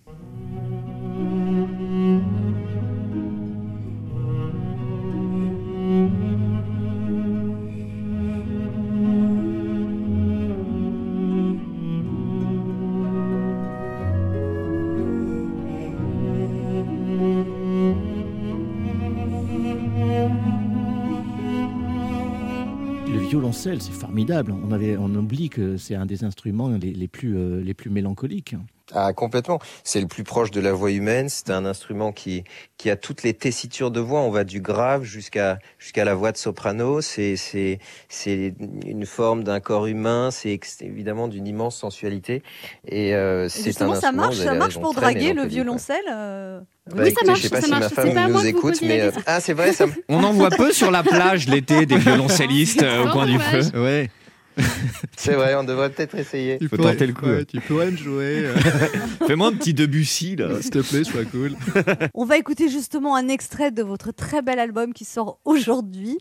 Speaker 5: C'est formidable. On, oublie que c'est un des instruments les, euh, les plus mélancoliques.
Speaker 8: Ah, complètement. C'est le plus proche de la voix humaine. C'est un instrument qui, qui a toutes les tessitures de voix. On va du grave jusqu'à, jusqu'à la voix de soprano. C'est, c'est, c'est une forme d'un corps humain. C'est évidemment d'une immense sensualité. Et, euh,
Speaker 2: Et
Speaker 8: c'est
Speaker 2: justement,
Speaker 8: un
Speaker 2: ça
Speaker 8: instrument,
Speaker 2: marche, ça marche pour draguer le violoncelle. euh,
Speaker 8: Bah,
Speaker 4: Oui, ça
Speaker 8: écoutez,
Speaker 4: marche,
Speaker 8: Je sais pas
Speaker 4: ça
Speaker 8: si
Speaker 4: marche.
Speaker 8: ma femme
Speaker 4: pas à moi
Speaker 8: nous écoute, mais euh, ah, c'est vrai, ça.
Speaker 3: On en voit peu sur la plage l'été des violoncellistes euh, au coin du feu.
Speaker 5: Ouais.
Speaker 8: C'est vrai, on devrait peut-être essayer.
Speaker 3: Faut tenter le coup. ouais.
Speaker 5: tu pourrais me jouer. euh,
Speaker 3: Fais-moi un petit Debussy là.
Speaker 5: S'il te plaît, sois cool.
Speaker 2: On va écouter justement un extrait de votre très bel album qui sort aujourd'hui,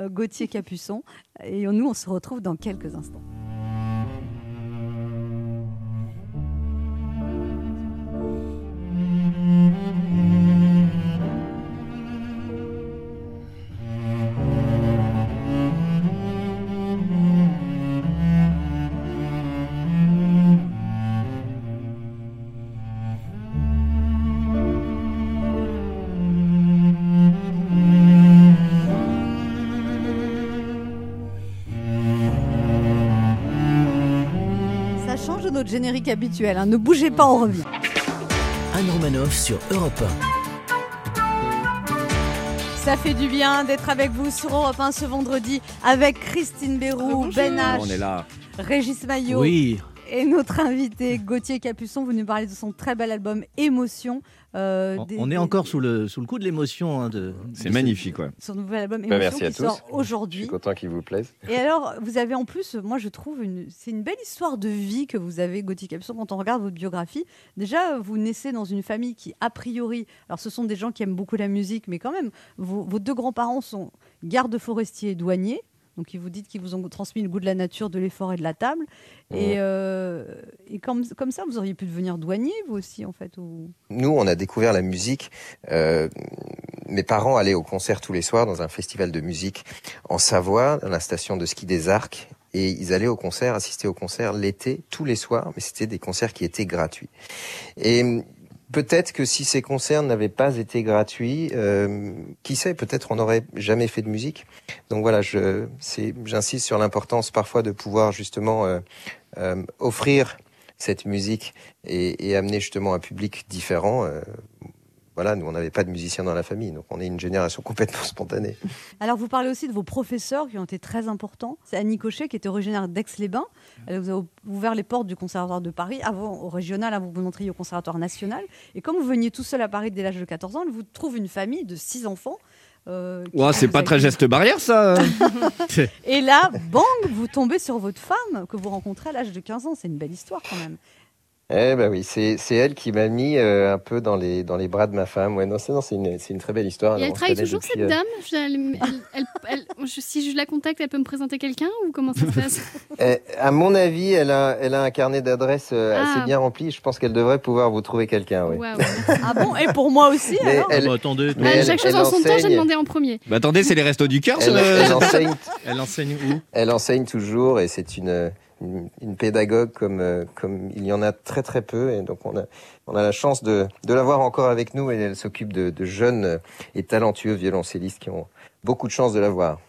Speaker 2: euh, Gauthier Capuçon. Et nous, on se retrouve dans quelques instants. De notre générique habituel. hein. Ne bougez pas, on revient.
Speaker 1: Anne Romanoff sur Europe
Speaker 2: Ça fait du bien d'être avec vous sur Europe 1 ce vendredi avec Christine Bérou, Ben H,
Speaker 3: On est là.
Speaker 2: Régis Maillot
Speaker 5: Oui.
Speaker 2: Et notre invité Gauthier Capuçon. Vous nous parlez de son très bel album Émotion. euh,
Speaker 5: On,
Speaker 2: des-
Speaker 5: on est
Speaker 2: des-
Speaker 5: encore sous le, sous le coup de l'émotion. hein, de,
Speaker 3: C'est magnifique, ouais.
Speaker 2: Son nouvel album
Speaker 8: Bah,
Speaker 2: Émotion
Speaker 8: merci à
Speaker 2: qui
Speaker 8: tous.
Speaker 2: sort
Speaker 8: Je suis
Speaker 2: aujourd'hui.
Speaker 8: content qu'il vous plaise.
Speaker 2: Et alors, vous avez en plus, moi je trouve, une, c'est une belle histoire de vie que vous avez, Gauthier Capuçon, quand on regarde votre biographie. Déjà, vous naissez dans une famille qui, a priori, alors ce sont des gens qui aiment beaucoup la musique, mais quand même, vos, vos deux grands-parents sont gardes forestiers et douaniers. Donc, ils vous dites qu'ils vous ont transmis le goût de la nature, de l'effort et de la table. Et, euh, et comme, comme ça, vous auriez pu devenir douanier, vous aussi, en fait. Ou...
Speaker 8: Nous, on a découvert la musique. euh, mes parents allaient au concert tous les soirs dans un festival de musique en Savoie, dans la station de ski des Arcs. Et ils allaient au concert, assister au concert l'été, tous les soirs, mais c'était des concerts qui étaient gratuits. Et peut-être que si ces concerts n'avaient pas été gratuits, euh, qui sait, peut-être on n'aurait jamais fait de musique. Donc voilà, je, c'est, j'insiste sur l'importance parfois de pouvoir justement euh, euh, offrir cette musique et, et, amener justement un public différent. Voilà, nous on n'avait pas de musiciens dans la famille, donc on est une génération complètement spontanée.
Speaker 2: Alors vous parlez aussi de vos professeurs qui ont été très importants. C'est Annie Cochet qui était originaire d'Aix-les-Bains. Elle vous a ouvert les portes du Conservatoire de Paris, avant au régional, avant vous montriez au Conservatoire national. Et comme vous veniez tout seul à Paris dès l'âge de 14 ans, elle vous trouve une famille de six enfants.
Speaker 3: Euh, wow, c'est pas très geste barrière ça
Speaker 2: Et là, bang, vous tombez sur votre femme que vous rencontrez à l'âge de 15 ans. C'est une belle histoire quand même.
Speaker 8: Eh ben oui, c'est elle qui m'a mis euh, un peu dans les, dans les bras de ma femme. Ouais, non, c'est une, une très belle histoire.
Speaker 4: Et elle travaille toujours cette euh... dame? Je, elle, elle, elle, je, Si je la contacte, elle peut me présenter quelqu'un ou comment ça se passe?
Speaker 8: Eh, À mon avis, elle a, elle a un carnet d'adresses euh,
Speaker 4: Ah.
Speaker 8: assez bien rempli. Je pense qu'elle devrait pouvoir vous trouver quelqu'un. Oui.
Speaker 4: Waouh.
Speaker 2: Ah bon? Et pour moi aussi
Speaker 8: Mais
Speaker 2: alors?
Speaker 8: elle,
Speaker 5: Bah, attendez,
Speaker 8: mais
Speaker 4: Ah,
Speaker 8: elle-
Speaker 4: chaque chose en son temps, j'ai demandé en premier.
Speaker 3: Bah attendez, c'est les restos du cœur
Speaker 8: enseigne,
Speaker 5: elle enseigne où?
Speaker 8: Elle enseigne toujours et c'est une, une, pédagogue comme, euh, comme il y en a très très peu. Et donc on a, la chance de, de l'avoir encore avec nous et elle s'occupe de, jeunes et talentueux violoncellistes qui ont beaucoup de chance de l'avoir.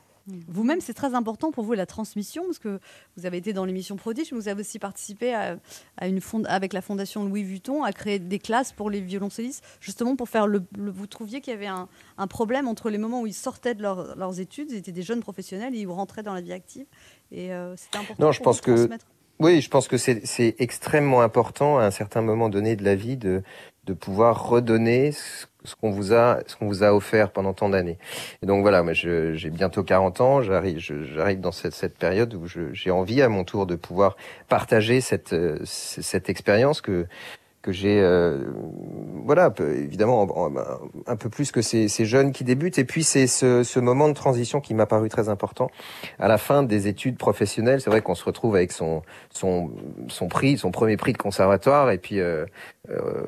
Speaker 2: Vous-même, c'est très important pour vous la transmission, parce que vous avez été dans l'émission Prodige, mais vous avez aussi participé à, à une fond- avec la Fondation Louis Vuitton à créer des classes pour les violoncellistes, justement pour faire le. le- vous trouviez qu'il y avait un, un problème entre les moments où ils sortaient de leur- leurs études, ils étaient des jeunes professionnels, et ils rentraient dans la vie active, et euh, c'était important.
Speaker 8: Non, je
Speaker 2: pour
Speaker 8: pense
Speaker 2: vous de
Speaker 8: que-. Oui, je pense que c'est c'est extrêmement important à un certain moment donné de la vie de, de pouvoir redonner ce, ce qu'on vous a ce qu'on vous a offert pendant tant d'années. Et donc voilà, moi j'ai bientôt 40 ans, j'arrive j'arrive dans cette, cette période où j'ai envie à mon tour de pouvoir partager cette euh, cette expérience que que j'ai euh, voilà évidemment en- en- un peu plus que ces, ces jeunes qui débutent. Et puis c'est ce, ce moment de transition qui m'a paru très important. À la fin des études professionnelles c'est vrai qu'on se retrouve avec son son son prix son premier prix de conservatoire. Et puis euh, euh,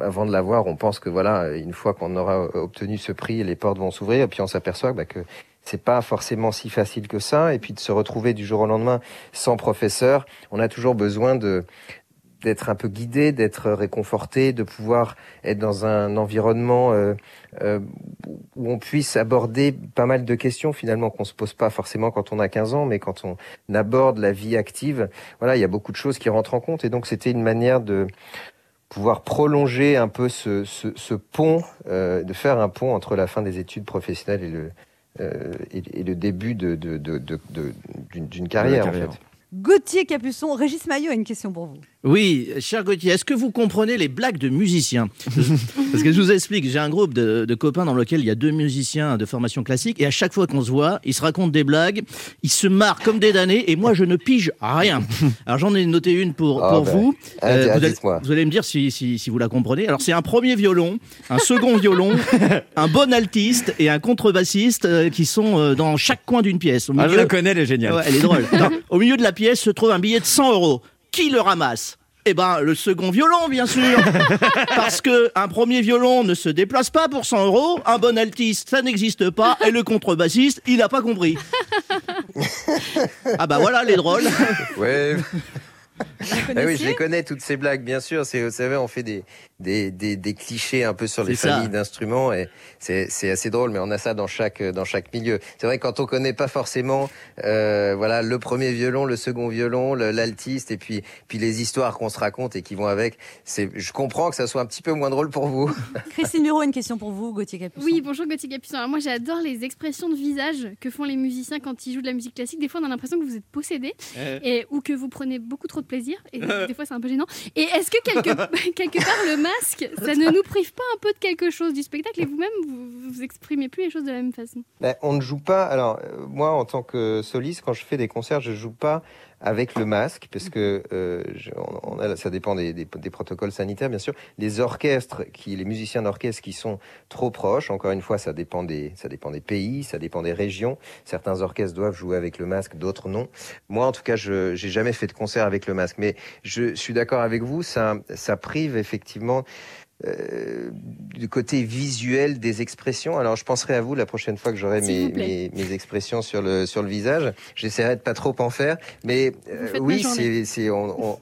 Speaker 8: avant de l'avoir on pense que voilà une fois qu'on aura obtenu ce prix les portes vont s'ouvrir. Et puis on s'aperçoit bah, que c'est pas forcément si facile que ça. Et puis de se retrouver du jour au lendemain sans professeur on a toujours besoin de d'être un peu guidé, d'être réconforté, de pouvoir être dans un environnement euh, euh, où on puisse aborder pas mal de questions finalement qu'on se pose pas forcément quand on a 15 ans, mais quand on aborde la vie active, voilà, il y a beaucoup de choses qui rentrent en compte et donc c'était une manière de pouvoir prolonger un peu ce, ce, ce pont, euh, de faire un pont entre la fin des études professionnelles et le euh, et, et le début de de- de- de- de- d'une d'une carrière,
Speaker 3: carrière.
Speaker 8: en fait.
Speaker 2: Gauthier Capuçon, Régis Maillot a une question pour vous.
Speaker 5: Oui, cher Gauthier, est-ce que vous comprenez les blagues de musiciens Parce que je vous explique, j'ai un groupe de, de copains dans lequel il y a deux musiciens de formation classique, et à chaque fois qu'on se voit, ils se racontent des blagues, ils se marrent comme des damnés, et moi je ne pige rien. Alors j'en ai noté une pour,
Speaker 8: Ah
Speaker 5: pour
Speaker 8: ben,
Speaker 5: vous.
Speaker 8: ah,
Speaker 5: Euh, vous, allez, vous allez me dire si, si, si vous la comprenez. Alors c'est un premier violon, un second violon, un bon altiste et un contrebassiste euh, qui sont euh, dans chaque coin d'une pièce. Au
Speaker 3: Ah, je
Speaker 5: milieu-
Speaker 3: la connais, elle est géniale.
Speaker 5: Ouais, elle est drôle. Non, au milieu de la pièce se trouve un billet de 100 euros. Qui le ramasse eh ben, le second violon, bien sûr. Parce que un premier violon ne se déplace pas pour 100 euros. Un bon altiste, ça n'existe pas. Et le contrebassiste, il n'a pas compris. Ah bah voilà, les drôles.
Speaker 8: Ouais. Ah oui, je les connais toutes ces blagues, bien sûr. C'est, vous savez, on fait des des, des, des clichés un peu sur les familles d'instruments et c'est assez drôle, mais on a ça dans chaque dans chaque milieu. C'est vrai que quand on connaît pas forcément, euh, voilà, le premier violon, le second violon, l'altiste et puis puis les histoires qu'on se raconte et qui vont avec. C'est, je comprends que ça soit un petit peu moins drôle pour vous.
Speaker 2: Christine Muro une question pour vous, Gauthier Capuçon.
Speaker 4: Oui, bonjour Gauthier Capuçon. Alors moi j'adore les expressions de visage que font les musiciens quand ils jouent de la musique classique. Des fois on a l'impression que vous êtes possédé et, ou que vous prenez beaucoup trop de plaisir. Et des fois c'est un peu gênant. Et est-ce que quelque, quelque part le ça ne nous prive pas un peu de quelque chose du spectacle et vous-même vous, vous exprimez plus les choses de la même façon
Speaker 8: Ben, on ne joue pas. Alors euh, moi, en tant que soliste, quand je fais des concerts, je joue pas avec le masque parce que euh, on a, ça dépend des, des- des protocoles sanitaires, bien sûr. Les orchestres, qui, les musiciens d'orchestre qui sont trop proches, encore une fois, ça dépend des, ça dépend des pays, ça dépend des régions. Certains orchestres doivent jouer avec le masque, d'autres non. Moi, en tout cas, je j'ai jamais fait de concert avec le masque, mais je suis d'accord avec vous. Ça, ça prive effectivement euh, du côté visuel des expressions. Alors, je penserai à vous la prochaine fois que j'aurai mes, expressions sur le, sur le visage. J'essaierai de pas trop en faire. Mais euh, oui,
Speaker 4: journée.
Speaker 8: c'est, c'est, on, on-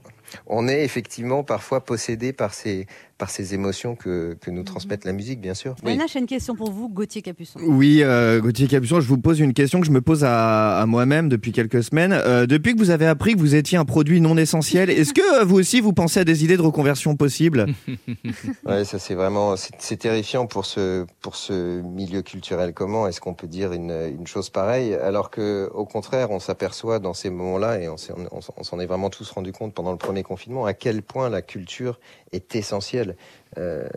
Speaker 8: on est effectivement parfois possédé par ces, par ces émotions que, que nous transmettent la musique, bien sûr.
Speaker 2: Oui. j'ai une question pour vous, Gauthier Capuçon.
Speaker 3: Oui, euh, Gauthier Capuçon, je vous pose une question que je me pose à, à moi-même depuis quelques semaines. Euh, depuis que vous avez appris que vous étiez un produit non essentiel, est-ce que euh, vous aussi vous pensez à des idées de reconversion possibles?
Speaker 8: Ouais, ça c'est vraiment c'est terrifiant pour ce pour ce milieu culturel. Comment est-ce qu'on peut dire une, une chose pareille? Alors que au contraire on s'aperçoit dans ces moments-là et on s'en est vraiment tous rendu compte pendant le premier confinement à quel point la culture est essentielle. Euh,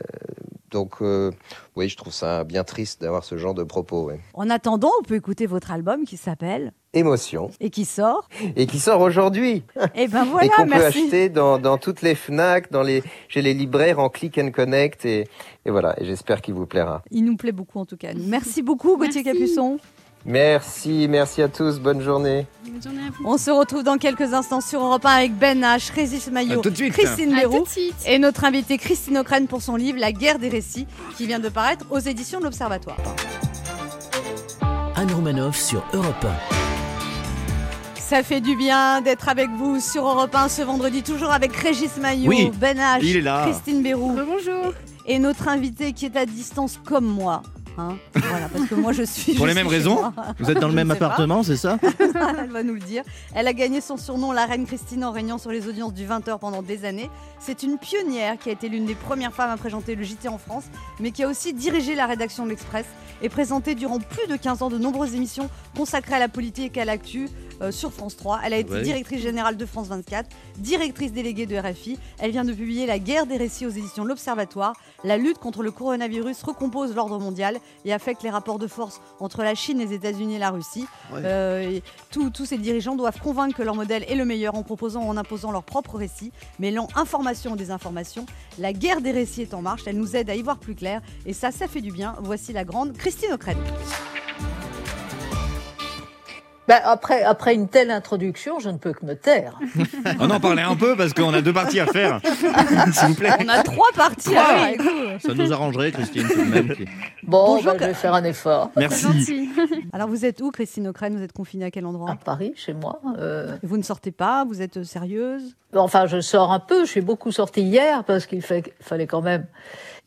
Speaker 8: donc, euh, oui, je trouve ça bien triste d'avoir ce genre de propos.
Speaker 2: En attendant, on peut écouter votre album qui s'appelle
Speaker 8: Émotion.
Speaker 2: Et qui sort
Speaker 8: Et qui sort aujourd'hui.
Speaker 2: Et eh ben voilà,
Speaker 8: Et qu'on peut acheter dans, dans, toutes les FNAC, dans les, chez les libraires en click and connect. Et, et voilà, et j'espère qu'il vous plaira.
Speaker 2: Il nous plaît beaucoup en tout cas. Merci beaucoup Gauthier Capuçon.
Speaker 8: Merci, merci à tous, bonne journée.
Speaker 4: Bonne journée à vous.
Speaker 2: On se retrouve dans quelques instants sur Europe 1 avec Ben H, Régis Maillot, Christine Leroux et notre invitée Christine Ocrène pour son livre La guerre des récits qui vient de paraître aux éditions de l'Observatoire.
Speaker 1: Anne Romanoff sur Europe 1.
Speaker 2: Ça fait du bien d'être avec vous sur Europe 1 ce vendredi, toujours avec Régis Maillot, Ben H, Christine Bérou.
Speaker 4: Bonjour.
Speaker 2: Et notre invitée qui est à distance comme moi, Hein. voilà, parce que moi je suis.
Speaker 3: Pour les mêmes raisons
Speaker 5: Vous êtes dans le même appartement, c'est ça
Speaker 2: Elle va nous le dire. Elle a gagné son surnom, la reine Christine, en régnant sur les audiences du 20h pendant des années. C'est une pionnière qui a été l'une des premières femmes à présenter le JT en France, mais qui a aussi dirigé la rédaction de l'Express et présenté durant plus de 15 ans de nombreuses émissions consacrées à la politique et à l'actu, euh, sur France 3. Elle a été directrice générale de France 24, directrice déléguée de RFI. Elle vient de publier La guerre des récits aux éditions de L'Observatoire. La lutte contre le coronavirus recompose l'ordre mondial et affecte les rapports de force entre la Chine, les États-Unis et la Russie. Euh, tous ces dirigeants doivent convaincre que leur modèle est le meilleur en proposant ou en imposant leur propre récit, mêlant information et désinformation. La guerre des récits est en marche. Elle nous aide à y voir plus clair et ça, ça fait du bien. Voici la grande Christine Ockrent.
Speaker 9: Ben après, après une telle introduction, je ne peux que me taire.
Speaker 3: On en parlait un peu parce qu'on a deux parties à faire. S'il vous plaît.
Speaker 2: On a trois parties à faire.
Speaker 5: Ça nous arrangerait, Christine, tout de même.
Speaker 9: Bon, ben, je vais faire un effort.
Speaker 3: Merci.
Speaker 2: Alors, vous êtes où, Christine Ocrène Vous êtes confinée à quel endroit?
Speaker 9: À Paris, chez moi.
Speaker 2: Euh. Vous ne sortez pas? Vous êtes sérieuse?
Speaker 9: Enfin, je sors un peu. Je suis beaucoup sortie hier parce qu'il fallait quand même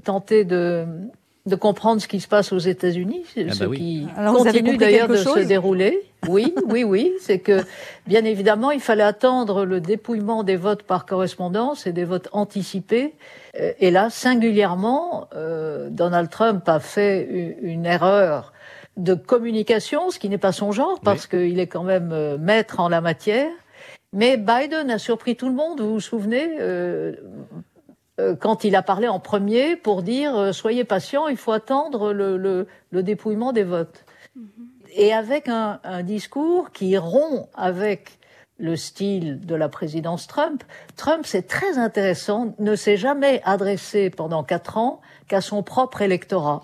Speaker 9: tenter de de comprendre ce qui se passe aux États-Unis, ah bah ce qui continue d'ailleurs de se dérouler. Oui, oui, oui. C'est que, bien évidemment, il fallait attendre le dépouillement des votes par correspondance et des votes anticipés. Euh, et là, singulièrement, euh, Donald Trump a fait une erreur de communication, ce qui n'est pas son genre, parce qu'il est quand même euh, maître en la matière. Mais Biden a surpris tout le monde, vous vous souvenez euh, quand il a parlé en premier pour dire euh, soyez patient, il faut attendre le, le, le dépouillement des votes. Mm-hmm. Et avec un, un, discours qui rompt avec le style de la présidence Trump. Trump, c'est très intéressant, ne s'est jamais adressé pendant quatre ans qu'à son propre électorat.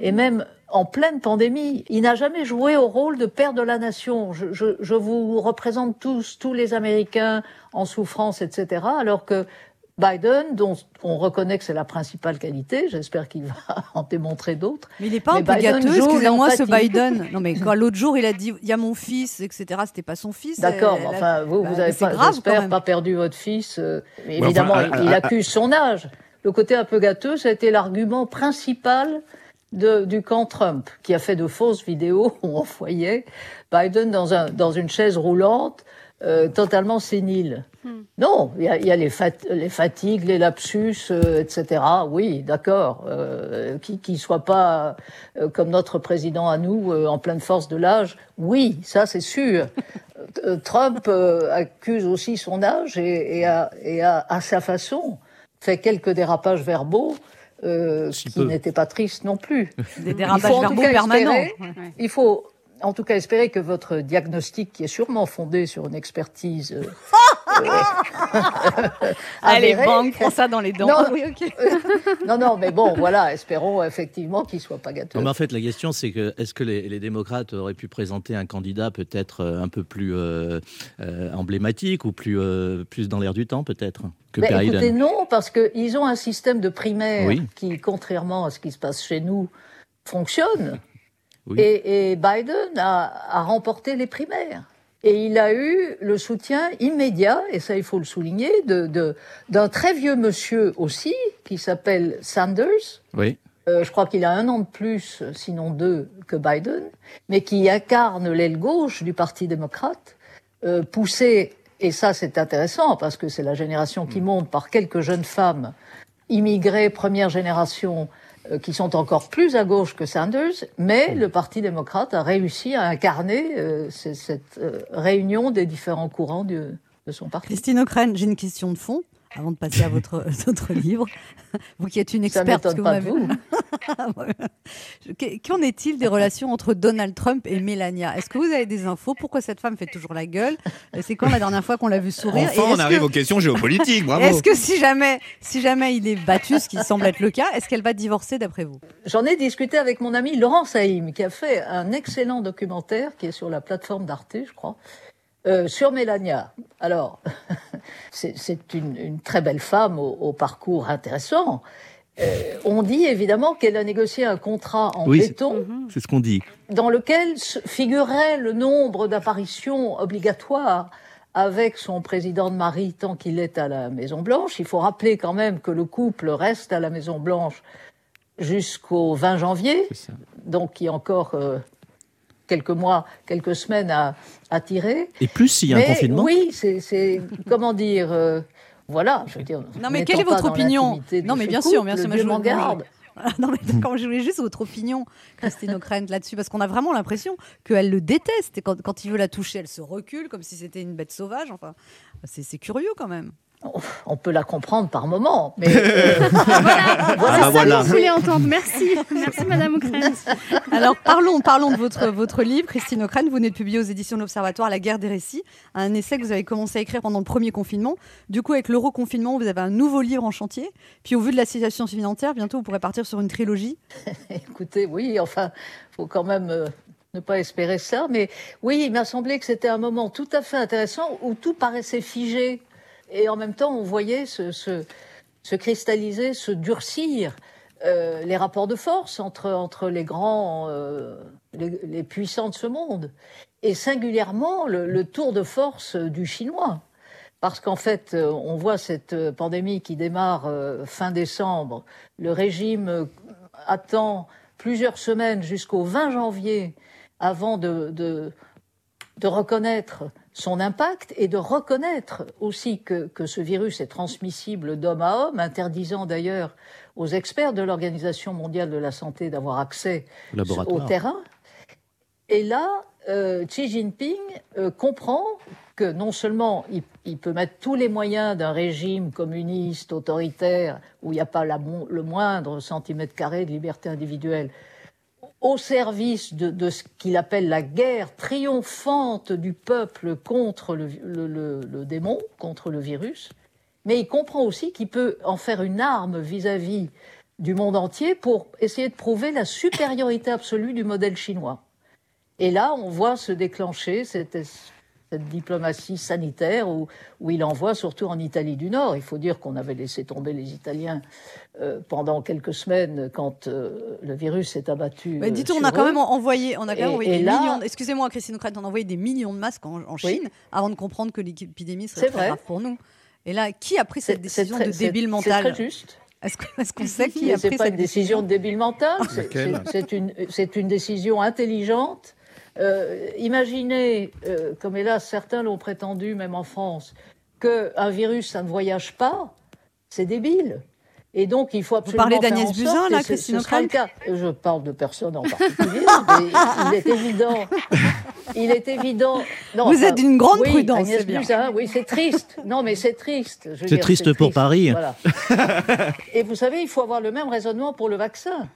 Speaker 9: Et même en pleine pandémie, il n'a jamais joué au rôle de père de la nation. Je, je, je vous représente tous, tous les Américains en souffrance, etc. Alors que Biden, dont on reconnaît que c'est la principale qualité, j'espère qu'il va en démontrer d'autres.
Speaker 2: Mais il n'est pas un peu gâteux, excusez-moi, ce Biden. Non, mais quand l'autre jour, il a dit, il y a mon fils, etc., c'était pas son fils.
Speaker 9: D'accord, mais enfin, vous, vous bah, avez pas, j'espère, pas perdu votre fils. Euh, mais évidemment, il, accuse son âge. Le côté un peu gâteux, ça a été l'argument principal de, du camp Trump, qui a fait de fausses vidéos où on voyait Biden dans, un, dans une chaise roulante, euh, totalement sénile. Hmm. Non, il y a, y a les, les, fatigues, les lapsus, euh, etc. Oui, d'accord. Euh, qui qui soit pas euh, comme notre président à nous, en pleine force de l'âge. Oui, ça c'est sûr. Trump accuse aussi son âge et, et, a, et a, à sa façon, fait quelques dérapages verbaux. qui n'étaient pas tristes non plus.
Speaker 2: Des dérapages verbaux permanents.
Speaker 9: Il faut en tout cas espérer que votre diagnostic, qui est sûrement fondé sur une expertise. Euh,
Speaker 2: euh, Allez, banque, prends ça dans les dents.
Speaker 9: Non, oui, non, non, mais bon, voilà, espérons effectivement qu'il soit pas gâteux.
Speaker 5: mais en fait, la question, c'est que est-ce que les, démocrates auraient pu présenter un candidat peut-être euh, un peu plus emblématique ou plus, plus dans l'air du temps, peut-être que
Speaker 9: ben, Écoutez, non, parce qu'ils ont un système de primaire qui, contrairement à ce qui se passe chez nous, fonctionne. Et, Biden a, remporté les primaires. Et il a eu le soutien immédiat, et ça il faut le souligner, d'un de, d'un très vieux monsieur aussi, qui s'appelle Sanders.
Speaker 5: Oui.
Speaker 9: Euh, je crois qu'il a un an de plus, sinon deux, que Biden, mais qui incarne l'aile gauche du Parti démocrate, euh, poussé, et ça c'est intéressant parce que c'est la génération qui monte par quelques jeunes femmes immigrées première génération qui sont encore plus à gauche que Sanders, mais le Parti démocrate a réussi à incarner euh, cette euh, réunion des différents courants de, de son parti.
Speaker 2: Christine O'Crane, j'ai une question de fond avant de passer à votre, votre livre. Vous qui êtes une experte.
Speaker 9: Ça que pas vous.
Speaker 2: Qu'en est-il des relations entre Donald Trump et Melania? Est-ce que vous avez des infos? Pourquoi cette femme fait toujours la gueule? C'est quand la dernière fois qu'on l'a vu sourire?
Speaker 3: Enfin, on arrive aux questions géopolitiques, bravo
Speaker 2: Est-ce que si jamais, si jamais il est battu, ce qui semble être le cas, est-ce qu'elle va divorcer d'après vous?
Speaker 9: J'en ai discuté avec mon ami Laurent Saïm, qui a fait un excellent documentaire qui est sur la plateforme d'Arte, je crois, euh, sur Mélania, alors, c'est une, très belle femme au, parcours intéressant. Euh, on dit évidemment qu'elle a négocié un contrat en béton.
Speaker 5: C'est ce qu'on dit.
Speaker 9: Dans lequel figurait le nombre d'apparitions obligatoires avec son président de mari tant qu'il est à la Maison Blanche. Il faut rappeler quand même que le couple reste à la Maison Blanche jusqu'au 20 janvier, donc il y a encore euh, quelques mois, quelques semaines à, à tirer.
Speaker 5: Et plus s'il y a un confinement
Speaker 9: Oui, c'est, comment dire, euh, voilà, je veux dire.
Speaker 2: Non, mais quelle est votre opinion
Speaker 9: Non,
Speaker 2: mais
Speaker 9: bien
Speaker 2: sûr, bien sûr,
Speaker 9: je m'en garde.
Speaker 2: Non, mais quand je voulais juste votre opinion, Christine O'Krent, là-dessus, parce qu'on a vraiment l'impression qu'elle le déteste. Et quand, quand, il veut la toucher, elle se recule comme si c'était une bête sauvage. Enfin, c'est curieux quand même
Speaker 9: on peut la comprendre par moment, mais euh, voilà,
Speaker 4: voilà, ça que vous voulez entendre. Merci, merci Madame Ocrane.
Speaker 2: Alors parlons, parlons de votre votre livre, Christine Ocrane. Vous venez de publier aux éditions de l'Observatoire La guerre des récits, un essai que vous avez commencé à écrire pendant le premier confinement. Du coup, avec l'euro-confinement, vous avez un nouveau livre en chantier. Puis au vu de la situation financière, bientôt vous pourrez partir sur une trilogie.
Speaker 9: Écoutez, oui, enfin, faut quand même. Euh, ne pas espérer ça, mais oui, il m'a semblé que c'était un moment tout à fait intéressant où tout paraissait figé et en même temps, on voyait se, cristalliser, se durcir euh, les rapports de force entre, entre les grands, euh, les, puissants de ce monde, et singulièrement le, tour de force du chinois. Parce qu'en fait, euh, on voit cette pandémie qui démarre fin décembre. Le régime attend plusieurs semaines jusqu'au 20 janvier avant de, de, de reconnaître son impact et de reconnaître aussi que, que ce virus est transmissible d'homme à homme, interdisant d'ailleurs aux experts de l'Organisation mondiale de la santé d'avoir accès au terrain. Et là, euh, Xi Jinping euh, comprend que non seulement il, il, peut mettre tous les moyens d'un régime communiste, autoritaire, où il n'y a pas la, le moindre centimètre carré de liberté individuelle, au service de, ce qu'il appelle la guerre triomphante du peuple contre le, démon, contre le virus, mais il comprend aussi qu'il peut en faire une arme vis-à-vis du monde entier pour essayer de prouver la supériorité absolue du modèle chinois. Et là, on voit se déclencher cette cette diplomatie sanitaire où, où, il envoie surtout en Italie du Nord. Il faut dire qu'on avait laissé tomber les Italiens euh, pendant quelques semaines quand euh, le virus s'est abattu.
Speaker 2: Mais dites on a quand même envoyé, on a quand même envoyé des millions. Excusez-moi, Christine Ockrent, on a envoyé des millions de masques en, Chine avant de comprendre que l'épidémie serait très grave pour nous. Et là, qui a pris cette décision de débile mental
Speaker 9: C'est très juste.
Speaker 2: Est-ce qu'on sait qui a pris cette
Speaker 9: C'est une décision de débile mental, c'est une, une décision intelligente euh, imaginez, euh, comme hélas certains l'ont prétendu, même en France, qu'un virus, ça ne voyage pas, c'est débile. Et donc, il faut absolument.
Speaker 2: Vous parlez d'Agnès Buzyn, là, Christine
Speaker 9: ce cas. Je parle de personne en particulier, mais il est évident. Il est évident.
Speaker 2: Vous êtes d'une grande prudence.
Speaker 9: Agnès Buzyn, oui, c'est triste. Non, mais c'est triste.
Speaker 5: C'est triste pour Paris.
Speaker 9: Voilà. Et vous savez, il faut avoir le même raisonnement pour le vaccin.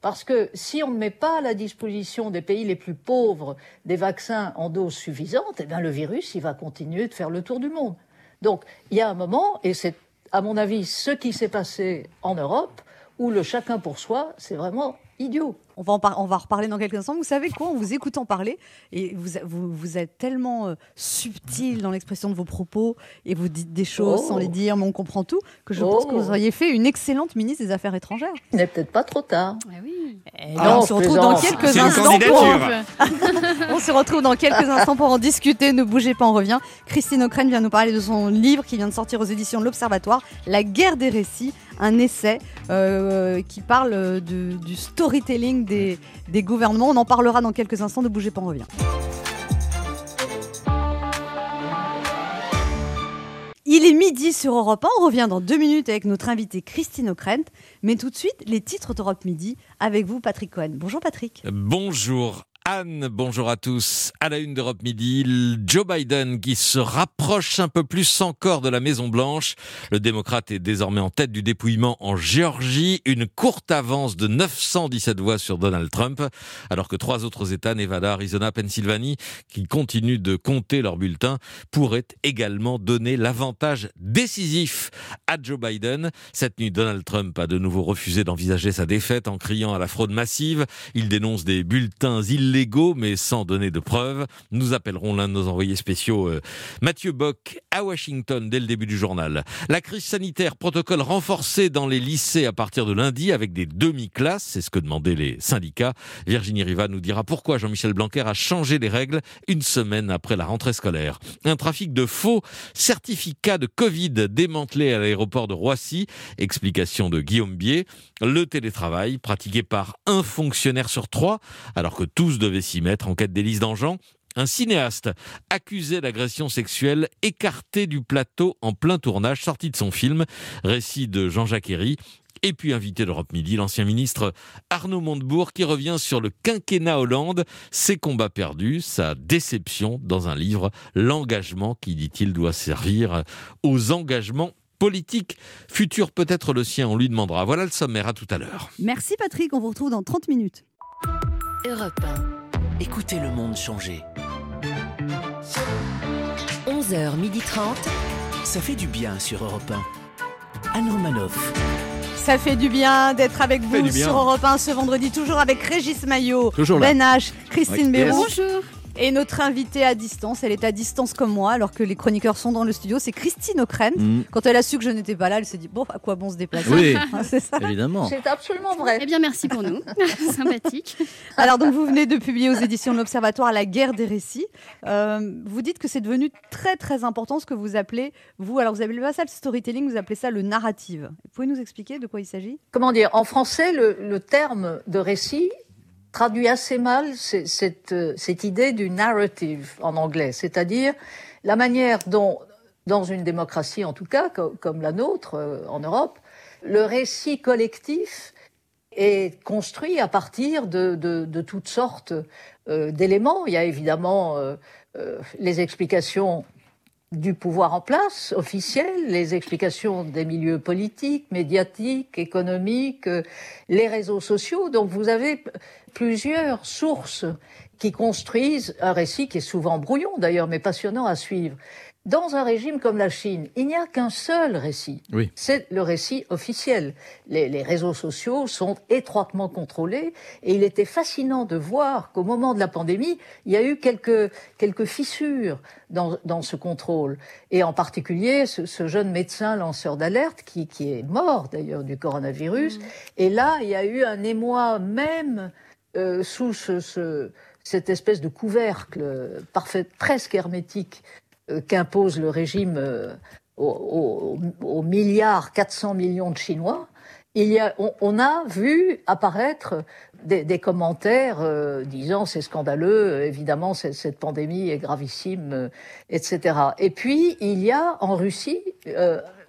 Speaker 9: Parce que si on ne met pas à la disposition des pays les plus pauvres des vaccins en dose suffisante, eh bien le virus, il va continuer de faire le tour du monde. Donc il y a un moment, et c'est à mon avis ce qui s'est passé en Europe, où le chacun pour soi, c'est vraiment idiot.
Speaker 2: On va, en on va reparler dans quelques instants. Vous savez quoi? En vous écoutant parler, et vous, vous, êtes tellement euh, subtil dans l'expression de vos propos, et vous dites des choses sans les oh. dire, mais on comprend tout, que je pense que vous oh. auriez fait une excellente ministre des Affaires étrangères.
Speaker 9: Il n'est peut-être pas trop tard.
Speaker 2: Eh oui. Eh on se retrouve dans quelques instants. Pour... on se retrouve dans quelques instants pour en discuter. Ne bougez pas, on revient. Christine O'Crane vient nous parler de son livre qui vient de sortir aux éditions de l'Observatoire, La guerre des récits, un essai euh, qui parle du storytelling des, gouvernements. On en parlera dans quelques instants. Ne bougez pas, on revient. Il est midi sur Europe 1. On revient dans deux minutes avec notre invitée Christine O'Krent. Mais tout de suite, les titres d'Europe Midi avec vous, Patrick Cohen. Bonjour, Patrick.
Speaker 10: Bonjour. Anne, bonjour à tous. À la une d'Europe Midi, Joe Biden qui se rapproche un peu plus encore de la Maison Blanche. Le démocrate est désormais en tête du dépouillement en Géorgie, une courte avance de 917 voix sur Donald Trump, alors que trois autres États, Nevada, Arizona, Pennsylvanie, qui continuent de compter leurs bulletins, pourraient également donner l'avantage décisif à Joe Biden. Cette nuit, Donald Trump a de nouveau refusé d'envisager sa défaite en criant à la fraude massive. Il dénonce des bulletins illégaux légaux, mais sans donner de preuves. Nous appellerons l'un de nos envoyés spéciaux, euh, Mathieu Bock, à Washington dès le début du journal. La crise sanitaire, protocole renforcé dans les lycées à partir de lundi avec des demi-classes, c'est ce que demandaient les syndicats. Virginie Riva nous dira pourquoi Jean-Michel Blanquer a changé les règles une semaine après la rentrée scolaire. Un trafic de faux certificats de Covid démantelé à l'aéroport de Roissy. Explication de Guillaume Bier. Le télétravail pratiqué par un fonctionnaire sur trois, alors que tous devait s'y mettre en quête d'Élise Dangean. Un cinéaste accusé d'agression sexuelle écarté du plateau en plein tournage, sorti de son film, récit de Jean-Jacques Herry. Et puis invité d'Europe Midi, l'ancien ministre Arnaud Montebourg qui revient sur le quinquennat Hollande, ses combats perdus, sa déception dans un livre, l'engagement qui, dit-il, doit servir aux engagements politiques. Futur peut-être le sien, on lui demandera. Voilà le sommaire, à tout à l'heure.
Speaker 2: Merci Patrick, on vous retrouve dans 30 minutes.
Speaker 1: Europe 1. Écoutez le monde changer. 11h30. Ça fait du bien sur Europe 1. Anne Romanoff.
Speaker 2: Ça fait du bien d'être avec vous sur Europe 1 ce vendredi, toujours avec Régis Maillot, Ben H, Christine Béraud.
Speaker 4: Bonjour.
Speaker 2: Et notre invitée à distance, elle est à distance comme moi, alors que les chroniqueurs sont dans le studio, c'est Christine O'Krent. Mm. Quand elle a su que je n'étais pas là, elle s'est dit bon, à quoi bon se déplacer
Speaker 5: Oui, c'est ça. évidemment.
Speaker 9: C'est absolument vrai.
Speaker 4: Eh bien, merci pour nous. Sympathique.
Speaker 2: Alors, donc, vous venez de publier aux éditions de l'Observatoire La guerre des récits. Euh, vous dites que c'est devenu très, très important ce que vous appelez, vous, alors vous appelez pas ça le storytelling, vous appelez ça le narrative. Vous pouvez nous expliquer de quoi il s'agit?
Speaker 9: Comment dire? En français, le, le terme de récit traduit assez mal cette, euh, cette idée du narrative en anglais, c'est-à-dire la manière dont, dans une démocratie en tout cas, comme, la nôtre euh, en Europe, le récit collectif est construit à partir de, de, toutes sortes euh, d'éléments. Il y a évidemment les explications du pouvoir en place, officiel, les explications des milieux politiques, médiatiques, économiques, les réseaux sociaux. Donc vous avez plusieurs sources qui construisent un récit qui est souvent brouillon d'ailleurs, mais passionnant à suivre. Dans un régime comme la Chine, il n'y a qu'un seul récit. C'est le récit officiel. Les, réseaux sociaux sont étroitement contrôlés et il était fascinant de voir qu'au moment de la pandémie, il y a eu quelques, quelques fissures dans, dans ce contrôle. Et en particulier, ce, jeune médecin lanceur d'alerte qui, qui est mort d'ailleurs du coronavirus. Mmh. Et là, il y a eu un émoi même euh, sous ce, cette espèce de couvercle parfait, presque hermétique euh, qu'impose le régime euh, aux, milliards 400 millions de Chinois, il y a, on, a vu apparaître des, commentaires disant c'est scandaleux, évidemment cette pandémie est gravissime, etc. Et puis il y a en Russie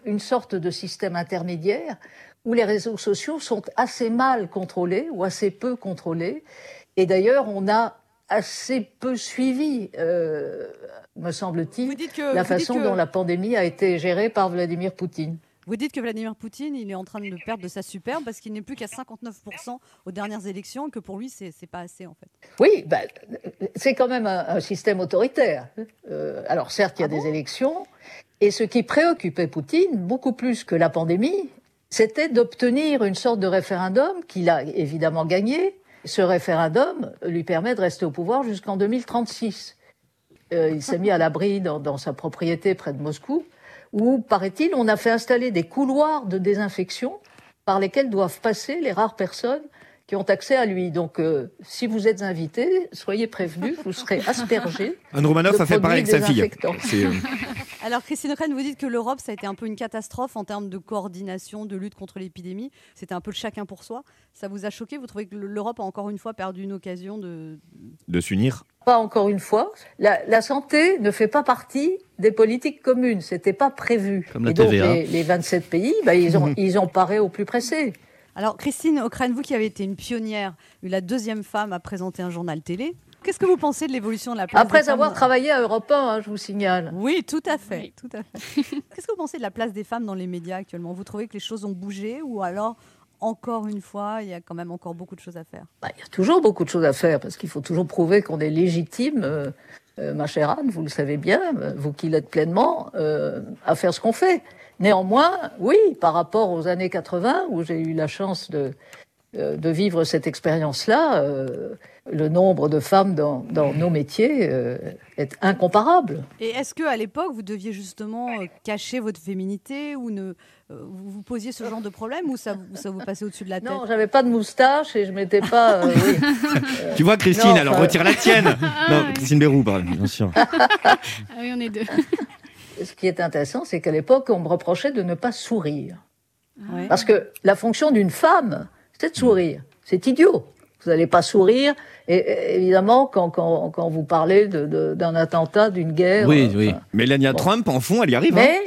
Speaker 9: une sorte de système intermédiaire où les réseaux sociaux sont assez mal contrôlés ou assez peu contrôlés. Et d'ailleurs, on a assez peu suivi, euh, me semble-t-il, la façon dont la pandémie a été gérée par Vladimir Poutine.
Speaker 2: Vous dites que Vladimir Poutine, il est en train de perdre de sa superbe parce qu'il n'est plus qu'à 59% aux dernières élections et que pour lui, c'est pas assez en fait.
Speaker 9: Oui, bah, c'est quand même un, système autoritaire. Euh, alors certes, il y a ah des élections. Et ce qui préoccupait Poutine, beaucoup plus que la pandémie, c'était d'obtenir une sorte de référendum qu'il a évidemment gagné. Ce référendum lui permet de rester au pouvoir jusqu'en 2036. Euh, il s'est mis à l'abri dans, sa propriété près de Moscou, où, paraît-il, on a fait installer des couloirs de désinfection par lesquels doivent passer les rares personnes qui ont accès à lui. Donc, euh, si vous êtes invité, soyez prévenus, vous serez aspergés.
Speaker 3: Anne Romanoff a fait pareil avec sa fille.
Speaker 2: Alors, Christine O'Crane, vous dites que l'Europe, ça a été un peu une catastrophe en termes de coordination, de lutte contre l'épidémie. C'était un peu chacun pour soi. Ça vous a choqué? Vous trouvez que l'Europe a encore une fois perdu une occasion de...
Speaker 3: De s'unir?
Speaker 9: Pas encore une fois. La, santé ne fait pas partie des politiques communes. C'était pas prévu.
Speaker 5: Comme la Et donc,
Speaker 9: les, 27 pays, bah, ils, ont, ils ont paré au plus pressé.
Speaker 2: Alors, Christine O'Crane, vous qui avez été une pionnière, la deuxième femme à présenter un journal télé, Qu'est-ce que vous pensez de l'évolution de la place
Speaker 9: Après avoir travaillé à Europe 1, hein, je vous signale.
Speaker 2: Oui, tout à fait. Tout à fait. Qu'est-ce que vous pensez de la place des femmes dans les médias actuellement? Vous trouvez que les choses ont bougé ou alors, encore une fois, il y a quand même encore beaucoup de choses à faire?
Speaker 9: Bah, Il y a toujours beaucoup de choses à faire parce qu'il faut toujours prouver qu'on est légitime. Euh, euh, ma chère Anne, vous le savez bien, vous qui l'êtes pleinement, euh, à faire ce qu'on fait. Néanmoins, oui, par rapport aux années 80, où j'ai eu la chance de, euh, de vivre cette expérience-là, euh, le nombre de femmes dans, nos métiers euh, est incomparable.
Speaker 2: Et est-ce qu'à l'époque, vous deviez justement cacher votre féminité ou ne, vous vous posiez ce genre de problème ou ça, ça vous passait au-dessus de la tête?
Speaker 9: Non, j'avais pas de moustache et je m'étais pas.
Speaker 3: tu vois, Christine, alors retire la tienne. non, Christine Bérou, bien sûr.
Speaker 4: ah oui, on est deux
Speaker 9: ce qui est intéressant, c'est qu'à l'époque, on me reprochait de ne pas sourire. Parce que la fonction d'une femme, c'est de sourire. C'est idiot. Vous n'allez pas sourire. Et évidemment, quand, quand, quand vous parlez d'un attentat, d'une guerre.
Speaker 3: Oui, oui. Mélania Trump, en fond, elle y arrive. Hein.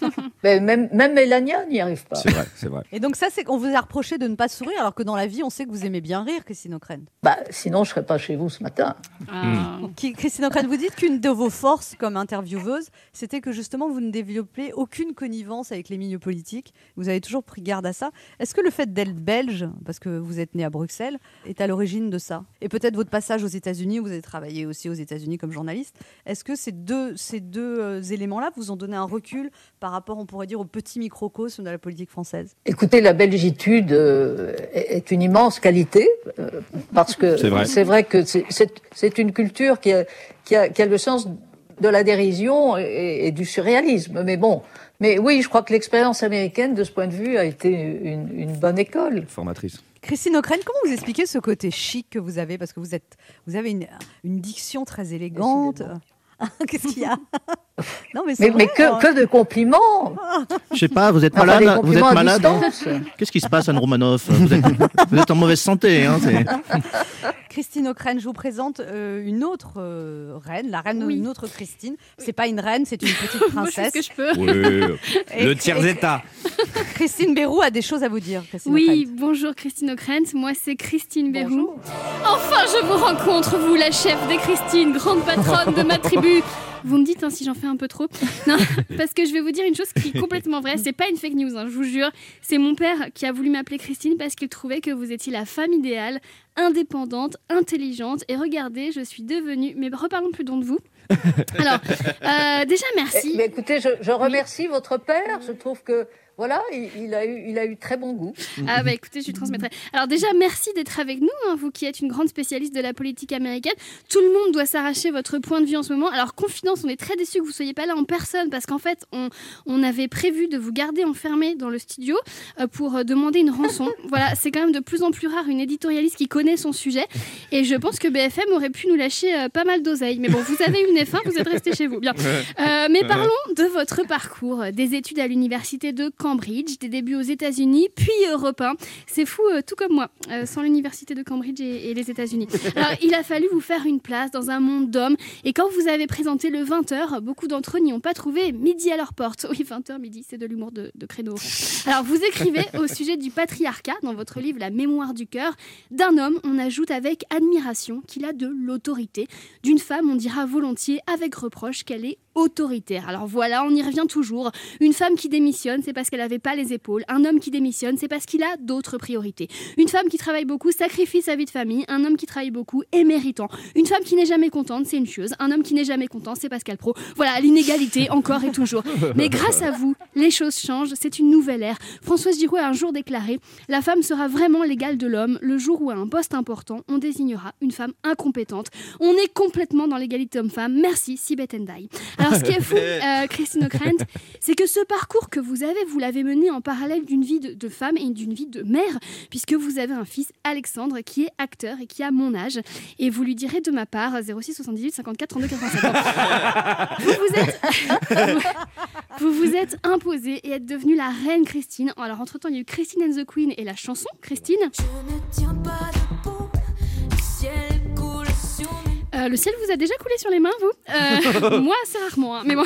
Speaker 9: Mais, même, même Mélania n'y arrive pas.
Speaker 3: C'est vrai, c'est vrai.
Speaker 2: Et donc, ça, c'est qu'on vous a reproché de ne pas sourire, alors que dans la vie, on sait que vous aimez bien rire, Christine O'Crane.
Speaker 9: Bah, sinon, je ne serais pas chez vous ce matin.
Speaker 2: Ah. Christine O'Crane, vous dites qu'une de vos forces comme intervieweuse, c'était que justement, vous ne développez aucune connivence avec les milieux politiques. Vous avez toujours pris garde à ça. Est-ce que le fait d'être belge, parce que vous êtes né à Bruxelles, est à l'origine de ça? Et peut-être votre passage aux États-Unis, vous avez travaillé aussi aux États-Unis comme journaliste. Est-ce que ces deux, ces deux euh, éléments-là vous ont donné un recul par rapport, on pourrait dire, au petit microcosme de la politique française?
Speaker 9: Écoutez, la belgitude euh, est une immense qualité, euh, parce que c'est vrai. que c'est une culture qui a, qui, a, qui a, le sens de la dérision et, du surréalisme. Mais bon, mais oui, je crois que l'expérience américaine, de ce point de vue, a été une, une bonne école.
Speaker 3: Formatrice.
Speaker 2: Christine O'Crane, comment vous expliquez ce côté chic que vous avez? Parce que vous, êtes, vous avez une, une diction très élégante. Qu'est-ce qu'il y a?
Speaker 9: Non, mais, mais, mais que, hein. que, de compliments
Speaker 5: Je sais pas, vous êtes malade, vous êtes malade. Qu'est-ce qui se passe, Anne Romanoff vous êtes, vous êtes, en mauvaise santé. Hein,
Speaker 2: Christine O'Crane, je vous présente euh, une autre euh, reine, la reine d'une autre Christine. C'est pas une reine, c'est une petite princesse.
Speaker 4: ce que je peux.
Speaker 3: Oui, le tiers état.
Speaker 2: Christine Bérou a des choses à vous dire.
Speaker 4: oui, bonjour Christine O'Krent, moi c'est Christine Bérou. Enfin, je vous rencontre, vous, la chef des Christines, grande patronne de ma tribu. Vous me dites hein, si j'en fais un peu trop. Parce que je vais vous dire une chose qui est complètement vraie. C'est pas une fake news, hein, je vous jure. C'est mon père qui a voulu m'appeler Christine parce qu'il trouvait que vous étiez la femme idéale, indépendante, intelligente. Et regardez, je suis devenue. Mais reparlons plus donc de vous. Alors, euh, déjà merci.
Speaker 9: Eh, mais écoutez, je, remercie votre père. Je trouve que voilà, il, a eu, il a eu très bon goût.
Speaker 4: Ah bah écoutez, je lui transmettrai. Alors déjà, merci d'être avec nous, hein, vous qui êtes une grande spécialiste de la politique américaine. Tout le monde doit s'arracher votre point de vue en ce moment. Alors confidence, on est très déçus que vous ne soyez pas là en personne parce qu'en fait, on, on, avait prévu de vous garder enfermé dans le studio euh, pour euh, demander une rançon. voilà, c'est quand même de plus en plus rare une éditorialiste qui connaît son sujet. Et je pense que BFM aurait pu nous lâcher euh, pas mal d'oseille. Mais bon, vous avez une F1, vous êtes resté chez vous. Bien. mais parlons de votre parcours, des études à l'université de Cambridge, des débuts aux États-Unis, puis Europe 1. C'est fou, euh, tout comme moi, euh, sans l'université de Cambridge et, les États-Unis. Alors, il a fallu vous faire une place dans un monde d'hommes. Et quand vous avez présenté le 20h, beaucoup d'entre eux n'y ont pas trouvé midi à leur porte. Oui, 20h, midi, c'est de l'humour de, de créneau. Alors, vous écrivez au sujet du patriarcat dans votre livre La mémoire du cœur. D'un homme, on ajoute avec admiration qu'il a de l'autorité. D'une femme, on dira volontiers avec reproche qu'elle est autoritaire. Alors voilà, on y revient toujours. Une femme qui démissionne, c'est parce qu'elle n'avait pas les épaules. Un homme qui démissionne, c'est parce qu'il a d'autres priorités. Une femme qui travaille beaucoup sacrifie sa vie de famille. Un homme qui travaille beaucoup est méritant. Une femme qui n'est jamais contente, c'est une chose. Un homme qui n'est jamais content, c'est Pascal Pro. Voilà, l'inégalité encore et toujours. Mais grâce à vous, les choses changent. C'est une nouvelle ère. Françoise Giroud a un jour déclaré La femme sera vraiment l'égale de l'homme le jour où à un poste important, on désignera une femme incompétente. On est complètement dans l'égalité homme-femme. Merci, Sibeth. Alors, ce qui est fou, euh, Christine O'Krent, c'est que ce parcours que vous avez, vous l'avez mené en parallèle d'une vie de, femme et d'une vie de mère, puisque vous avez un fils, Alexandre, qui est acteur et qui a mon âge. Et vous lui direz de ma part, 06 78 54 32 87 vous vous êtes, vous vous êtes imposée et êtes devenue la reine Christine. Alors, entre-temps, il y a eu Christine and the Queen et la chanson Christine. Je ne tiens pas euh, le ciel vous a déjà coulé sur les mains, vous euh, Moi, c'est rarement. Hein, mais bon.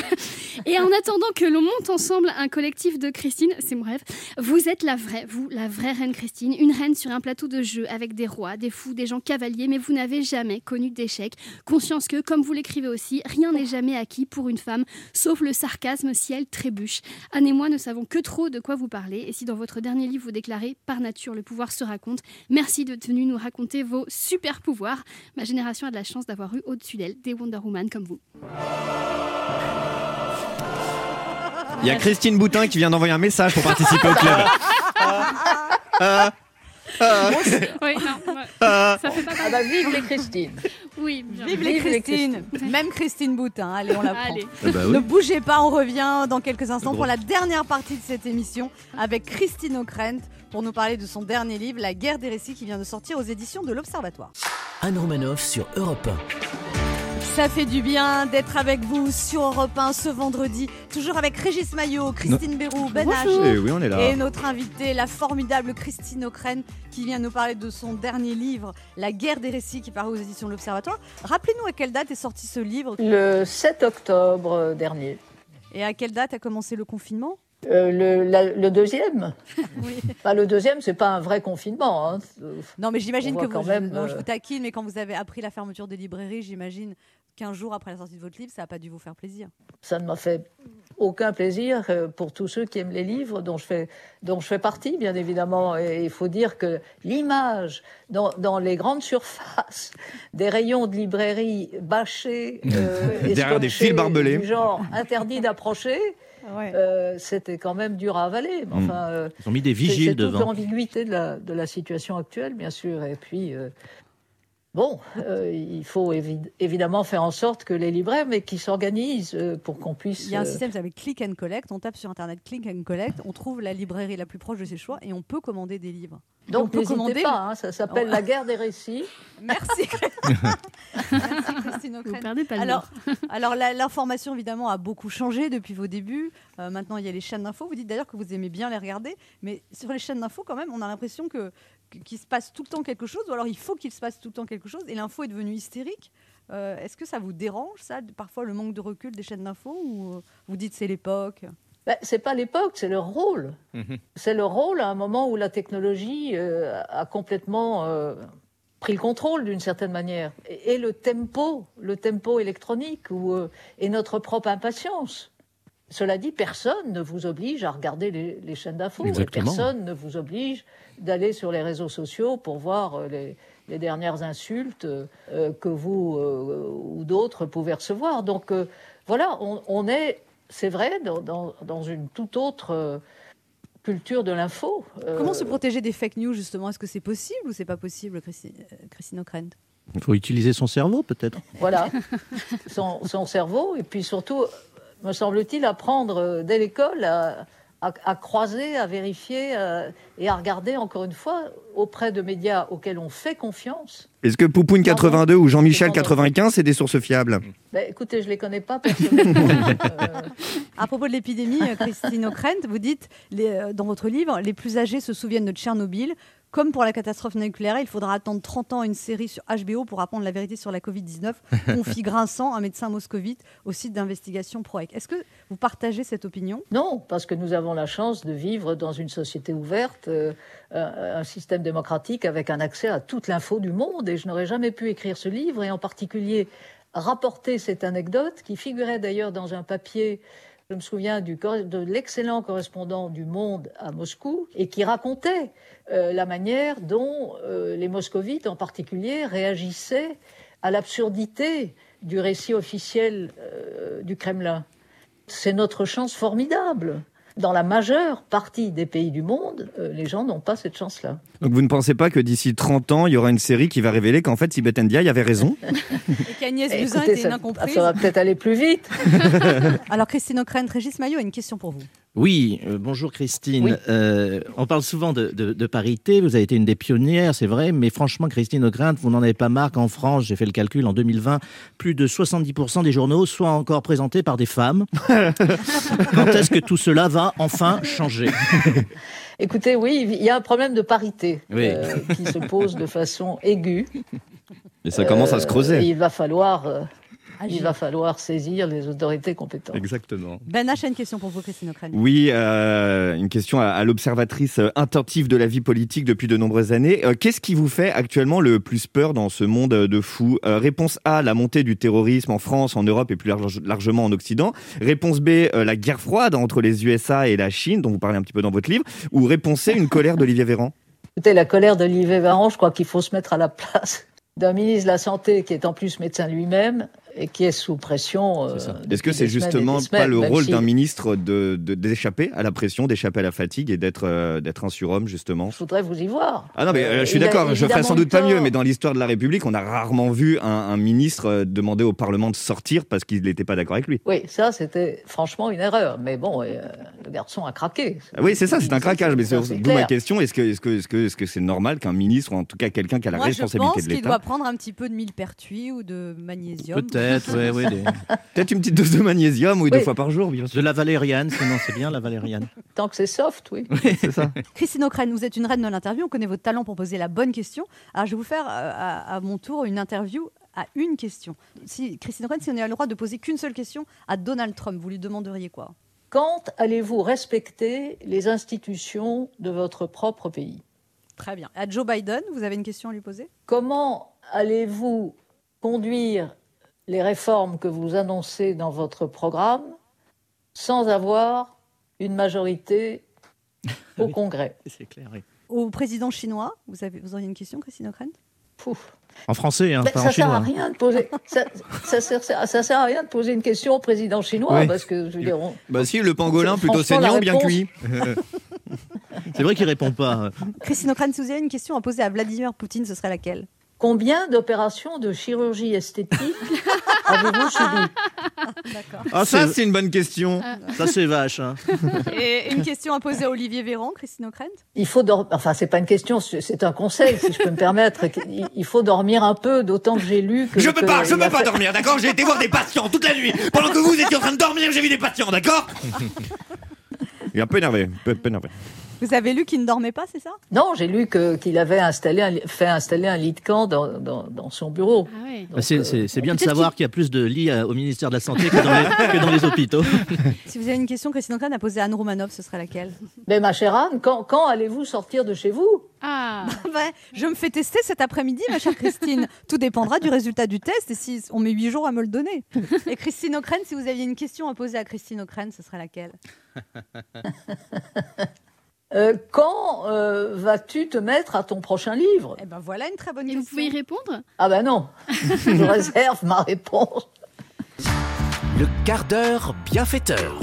Speaker 4: Et en attendant que l'on monte ensemble un collectif de Christine, c'est mon rêve, vous êtes la vraie, vous, la vraie reine Christine, une reine sur un plateau de jeu avec des rois, des fous, des gens cavaliers, mais vous n'avez jamais connu d'échec. Conscience que, comme vous l'écrivez aussi, rien n'est jamais acquis pour une femme, sauf le sarcasme si elle trébuche. Anne et moi ne savons que trop de quoi vous parlez, et si dans votre dernier livre vous déclarez Par nature, le pouvoir se raconte, merci de venir nous raconter vos super pouvoirs. Ma génération a de la chance d'avoir rue au-dessus d'elle des Wonder Woman comme vous.
Speaker 3: Il y a Christine Boutin qui vient d'envoyer un message pour participer au club.
Speaker 9: Oui, non, ça fait pas ah bah, vive les Christine.
Speaker 4: Oui,
Speaker 2: vive, les Christine. Même Christine Boutin, allez, on la prend. Ah bah ne bougez pas, on revient dans quelques instants pour la dernière partie de cette émission avec Christine O'Krent pour nous parler de son dernier livre, La guerre des récits, qui vient de sortir aux éditions de l'Observatoire.
Speaker 1: Anne Romanoff sur Europe
Speaker 2: 1. Ça fait du bien d'être avec vous sur Europe 1 ce vendredi, toujours avec Régis Maillot, Christine Bérou, Ben
Speaker 3: et, oui, on est là.
Speaker 2: et notre invitée, la formidable Christine O'Krent, qui vient nous parler de son dernier livre, La guerre des récits, qui paraît aux éditions de l'Observatoire. Rappelez-nous à quelle date est sorti ce livre
Speaker 9: Le 7 octobre dernier.
Speaker 2: Et à quelle date a commencé le confinement?
Speaker 9: Euh, le, deuxième oui. Le deuxième, c'est pas un vrai confinement. Hein.
Speaker 2: Non, mais j'imagine que vous, même, je, je, euh, vous taquine, mais quand vous avez appris la fermeture des librairies, j'imagine qu'un jour après la sortie de votre livre, ça n'a pas dû vous faire plaisir.
Speaker 9: Ça ne m'a fait aucun plaisir euh, pour tous ceux qui aiment les livres, dont je fais, dont je fais partie, bien évidemment. Et il faut dire que l'image dans, dans, les grandes surfaces des rayons de librairie bâchés,
Speaker 3: euh, derrière des fils barbelés,
Speaker 9: du genre interdit d'approcher. Euh, c'était quand même dur à avaler.
Speaker 3: Mm. enfin, euh, Ils ont mis des vigiles devant.
Speaker 9: C'est toute l'ambiguïté de la, de la situation actuelle, bien sûr. Et puis, euh, Bon, il faut évidemment faire en sorte que les libraires, mais qui s'organisent pour qu'on puisse.
Speaker 2: Il y a un système avec Click and Collect. On tape sur Internet Click and Collect, on trouve la librairie la plus proche de ses choix et on peut commander des livres.
Speaker 9: Donc n'hésitez pas, hein, ça s'appelle La guerre des récits.
Speaker 2: Merci. Merci Christine alors, alors l'information évidemment a beaucoup changé depuis vos débuts. Euh, maintenant il y a les chaînes d'infos. Vous dites d'ailleurs que vous aimez bien les regarder, mais sur les chaînes d'infos quand même, on a l'impression que qu'il se passe tout le temps quelque chose, ou alors il faut qu'il se passe tout le temps quelque chose, et l'info est devenue hystérique. Euh, est-ce que ça vous dérange ça, parfois le manque de recul des chaînes d'infos, ou euh, vous dites c'est l'époque?
Speaker 9: Ben, c'est pas l'époque, c'est le rôle. Mhm. C'est le rôle à un moment où la technologie euh, a complètement euh, pris le contrôle d'une certaine manière. Et, le tempo, le tempo électronique, ou euh, et notre propre impatience. Cela dit, personne ne vous oblige à regarder les, chaînes d'infos. Personne ne vous oblige d'aller sur les réseaux sociaux pour voir les, dernières insultes que vous ou d'autres pouvez recevoir. Donc voilà, on, on est c'est vrai, dans, une toute autre euh, culture de l'info.
Speaker 2: Euh, Comment se protéger des fake news, justement? Est-ce que c'est possible ou c'est pas possible, Christine, euh, Christine O'Krent?
Speaker 5: Il faut utiliser son cerveau, peut-être.
Speaker 9: Voilà, son, cerveau, et puis surtout, me semble-t-il, apprendre dès l'école à, à, croiser, à vérifier et à regarder, encore une fois, auprès de médias auxquels on fait confiance.
Speaker 3: Est-ce que Poupoune 82 ou Jean-Michel 95, c'est des sources fiables?
Speaker 9: Ben, Écoutez, je ne les connais pas personnellement.
Speaker 2: Euh, à propos de l'épidémie, Christine O'Krent, vous dites, euh, dans votre livre, les plus âgés se souviennent de Tchernobyl, comme pour la catastrophe nucléaire, il faudra attendre 30 ans une série sur HBO pour apprendre la vérité sur la Covid-19, confie Grinçant, un médecin moscovite, au site d'investigation ProEC. Est-ce que vous partagez cette opinion?
Speaker 9: Non, parce que nous avons la chance de vivre dans une société ouverte, euh, un système démocratique avec un accès à toute l'info du monde. Et je n'aurais jamais pu écrire ce livre, et en particulier rapporter cette anecdote, qui figurait d'ailleurs dans un papier je me souviens de l'excellent correspondant du Monde à Moscou et qui racontait euh, la manière dont euh, les moscovites en particulier réagissaient à l'absurdité du récit officiel euh, du Kremlin. C'est notre chance formidable Dans la majeure partie des pays du monde, euh, les gens n'ont pas cette chance-là.
Speaker 3: Donc vous ne pensez pas que d'ici 30 ans, il y aura une série qui va révéler qu'en fait Sibeth Ndiaye avait raison
Speaker 2: Et qu'Agnès Buzyn était une incomprise
Speaker 9: Ça va peut-être aller plus vite.
Speaker 2: Alors Christine O'Krent, Régis Maillot a une question pour vous.
Speaker 5: Oui, euh, bonjour Christine. Euh, on parle souvent de, parité, vous avez été une des pionnières, c'est vrai, mais franchement Christine O'Krent, vous n'en avez pas marre qu'en France, j'ai fait le calcul, en 2020, plus de 70% des journaux soient encore présentés par des femmes. Quand est-ce que tout cela va enfin changer?
Speaker 9: Écoutez, oui, il y a un problème de parité euh, qui se pose de façon aiguë.
Speaker 3: Et ça commence à se creuser.
Speaker 9: il va falloir il va falloir saisir les autorités compétentes.
Speaker 3: Exactement.
Speaker 2: Ben H a une question pour vous, Christine O'Crane.
Speaker 3: Oui, euh, une question à, l'observatrice euh, attentive de la vie politique depuis de nombreuses années. Euh, qu'est-ce qui vous fait actuellement le plus peur dans ce monde de fous Réponse A, la montée du terrorisme en France, en Europe et plus largement en Occident. Réponse B, la guerre froide entre les USA et la Chine, dont vous parlez un petit peu dans votre livre. Ou réponse C, une colère d'Olivier Véran?
Speaker 9: Écoutez, la colère d'Olivier Véran, je crois qu'il faut se mettre à la place d'un ministre de la Santé qui est en plus médecin lui-même et qui est sous pression.
Speaker 3: Euh, Est-ce que c'est justement pas le rôle d'un ministre de d'échapper à la pression, d'échapper à la fatigue et d'être euh, d'être un surhomme justement?
Speaker 9: Je voudrais vous y voir.
Speaker 3: Ah non mais euh, je suis d'accord, je ferais sans doute pas mieux, mais dans l'histoire de la République, on a rarement vu un, ministre demander au Parlement de sortir parce qu'il n'était pas d'accord avec lui.
Speaker 9: Oui, ça c'était franchement une erreur, mais bon, le garçon a craqué.
Speaker 3: Ah oui, c'est ça, c'est un craquage, mais c'est d'où ma question est-ce que est-ce que est-ce que est-ce que c'est normal qu'un ministre ou en tout cas quelqu'un qui a la responsabilité
Speaker 2: de
Speaker 3: l'État
Speaker 2: qu'il doit prendre un petit peu de millepertuis ou de magnésium.
Speaker 3: Peut-être, une petite dose de magnésium, oui, deux fois par jour, bien sûr.
Speaker 5: De la valériane, sinon c'est bien la valériane.
Speaker 9: Tant que c'est soft, oui.
Speaker 3: c'est ça.
Speaker 2: Christine O'Crane, vous êtes une reine de l'interview, on connaît votre talent pour poser la bonne question. Alors je vais vous faire euh, à, mon tour une interview à une question. Si Christine O'Crane, si on a le droit de poser qu'une seule question à Donald Trump, vous lui demanderiez quoi?
Speaker 9: Quand allez-vous respecter les institutions de votre propre pays?
Speaker 2: Très bien. À Joe Biden, vous avez une question à lui poser?
Speaker 9: Comment allez-vous conduire les réformes que vous annoncez dans votre programme sans avoir une majorité au Congrès.
Speaker 5: C'est clair,
Speaker 2: Au président chinois, vous, avez, vous auriez une question, Christine O'Krent?
Speaker 5: En français, hein,
Speaker 9: pas
Speaker 5: ça
Speaker 9: en
Speaker 5: sert
Speaker 9: À rien de poser, ça, sert, ça, sert à rien de poser une question au président chinois parce que je veux dire,
Speaker 3: Bah si, le pangolin plutôt saignant, bien cuit.
Speaker 5: C'est vrai qu'il répond pas.
Speaker 2: Christine O'Krent, si vous avez une question à poser à Vladimir Poutine, ce serait laquelle?
Speaker 9: Combien d'opérations de chirurgie esthétique avez-vous subi
Speaker 3: Ah, ça, c'est une bonne question.
Speaker 5: Ça, c'est vache. Hein.
Speaker 2: Et une question à poser à Olivier Véran, Christine O'Krent
Speaker 9: Il faut dormir. Enfin, c'est pas une question, c'est un conseil, si je peux me permettre. Il faut dormir un peu, d'autant que j'ai lu que.
Speaker 3: Je peux pas, je peux pas dormir, d'accord? J'ai été voir des patients toute la nuit. Pendant que vous étiez en train de dormir, j'ai vu des patients, d'accord? Il est un peu énervé, un peu énervé.
Speaker 2: Vous avez lu qu'il ne dormait pas, c'est ça?
Speaker 9: Non, j'ai lu qu'il avait installé fait installer un lit de camp dans, dans, son bureau.
Speaker 5: Ah bah, c'est bien de savoir qu'il y a plus de lits euh, au ministère de la Santé que dans les, dans les hôpitaux.
Speaker 2: Si vous avez une question, Christine Ancane a posé à Anne Romanov, ce serait laquelle?
Speaker 9: Mais ma chère Anne, quand, quand allez-vous sortir de chez vous?
Speaker 2: Ah Je me fais tester cet après-midi, ma chère Christine. Tout dépendra du résultat du test et si on met huit jours à me le donner. Et Christine O'Krent, si vous aviez une question à poser à Christine O'Krent, ce serait laquelle?
Speaker 9: Euh, quand euh, vas-tu te mettre à ton prochain livre?
Speaker 2: Eh ben voilà une très bonne
Speaker 4: Et
Speaker 2: question.
Speaker 4: Vous pouvez y répondre?
Speaker 9: Ah ben non, je réserve ma réponse.
Speaker 1: Le quart d'heure bienfaiteur.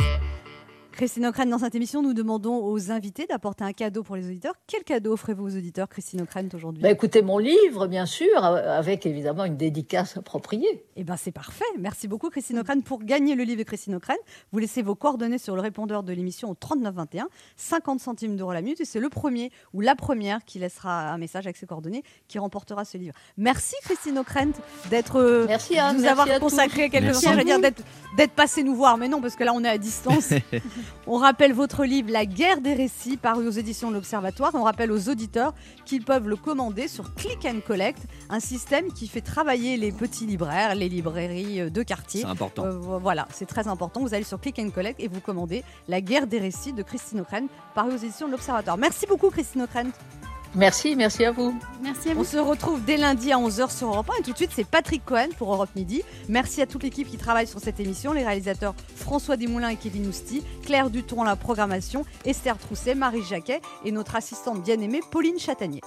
Speaker 2: Christine O'Krent, dans cette émission, nous demandons aux invités d'apporter un cadeau pour les auditeurs. Quel cadeau offrez-vous aux auditeurs, Christine O'Krent, aujourd'hui?
Speaker 9: Bah Écoutez, mon livre, bien sûr, avec évidemment une dédicace appropriée.
Speaker 2: Eh bien, c'est parfait. Merci beaucoup, Christine O'Krent. Pour gagner le livre de Christine O'Krent, vous laissez vos coordonnées sur le répondeur de l'émission au 3921, 50 centimes d'euros la minute. Et c'est le premier ou la première qui laissera un message avec ses coordonnées qui remportera ce livre. Merci, Christine O'Krent, d'être, euh,
Speaker 9: Merci,
Speaker 2: de nous avoir consacré quelques instants. Je dire d'être passé nous voir, mais non, parce que là, on est à distance. On rappelle votre livre La guerre des récits, paru aux éditions de l'Observatoire. On rappelle aux auditeurs qu'ils peuvent le commander sur Click and Collect, un système qui fait travailler les petits libraires, les librairies euh, de quartier.
Speaker 3: C'est important. Euh,
Speaker 2: voilà, c'est très important. Vous allez sur Click and Collect et vous commandez La guerre des récits de Christine O'Krent, paru aux éditions de l'Observatoire. Merci beaucoup, Christine O'Krent.
Speaker 9: Merci, merci à vous.
Speaker 4: Merci à vous.
Speaker 2: On se retrouve dès lundi à 11h sur Europe 1 et tout de suite c'est Patrick Cohen pour Europe Midi. Merci à toute l'équipe qui travaille sur cette émission, les réalisateurs François Desmoulins et Kevin Ousti, Claire Duton à la programmation, Esther Trousset, Marie Jacquet et notre assistante bien-aimée Pauline Chatanier.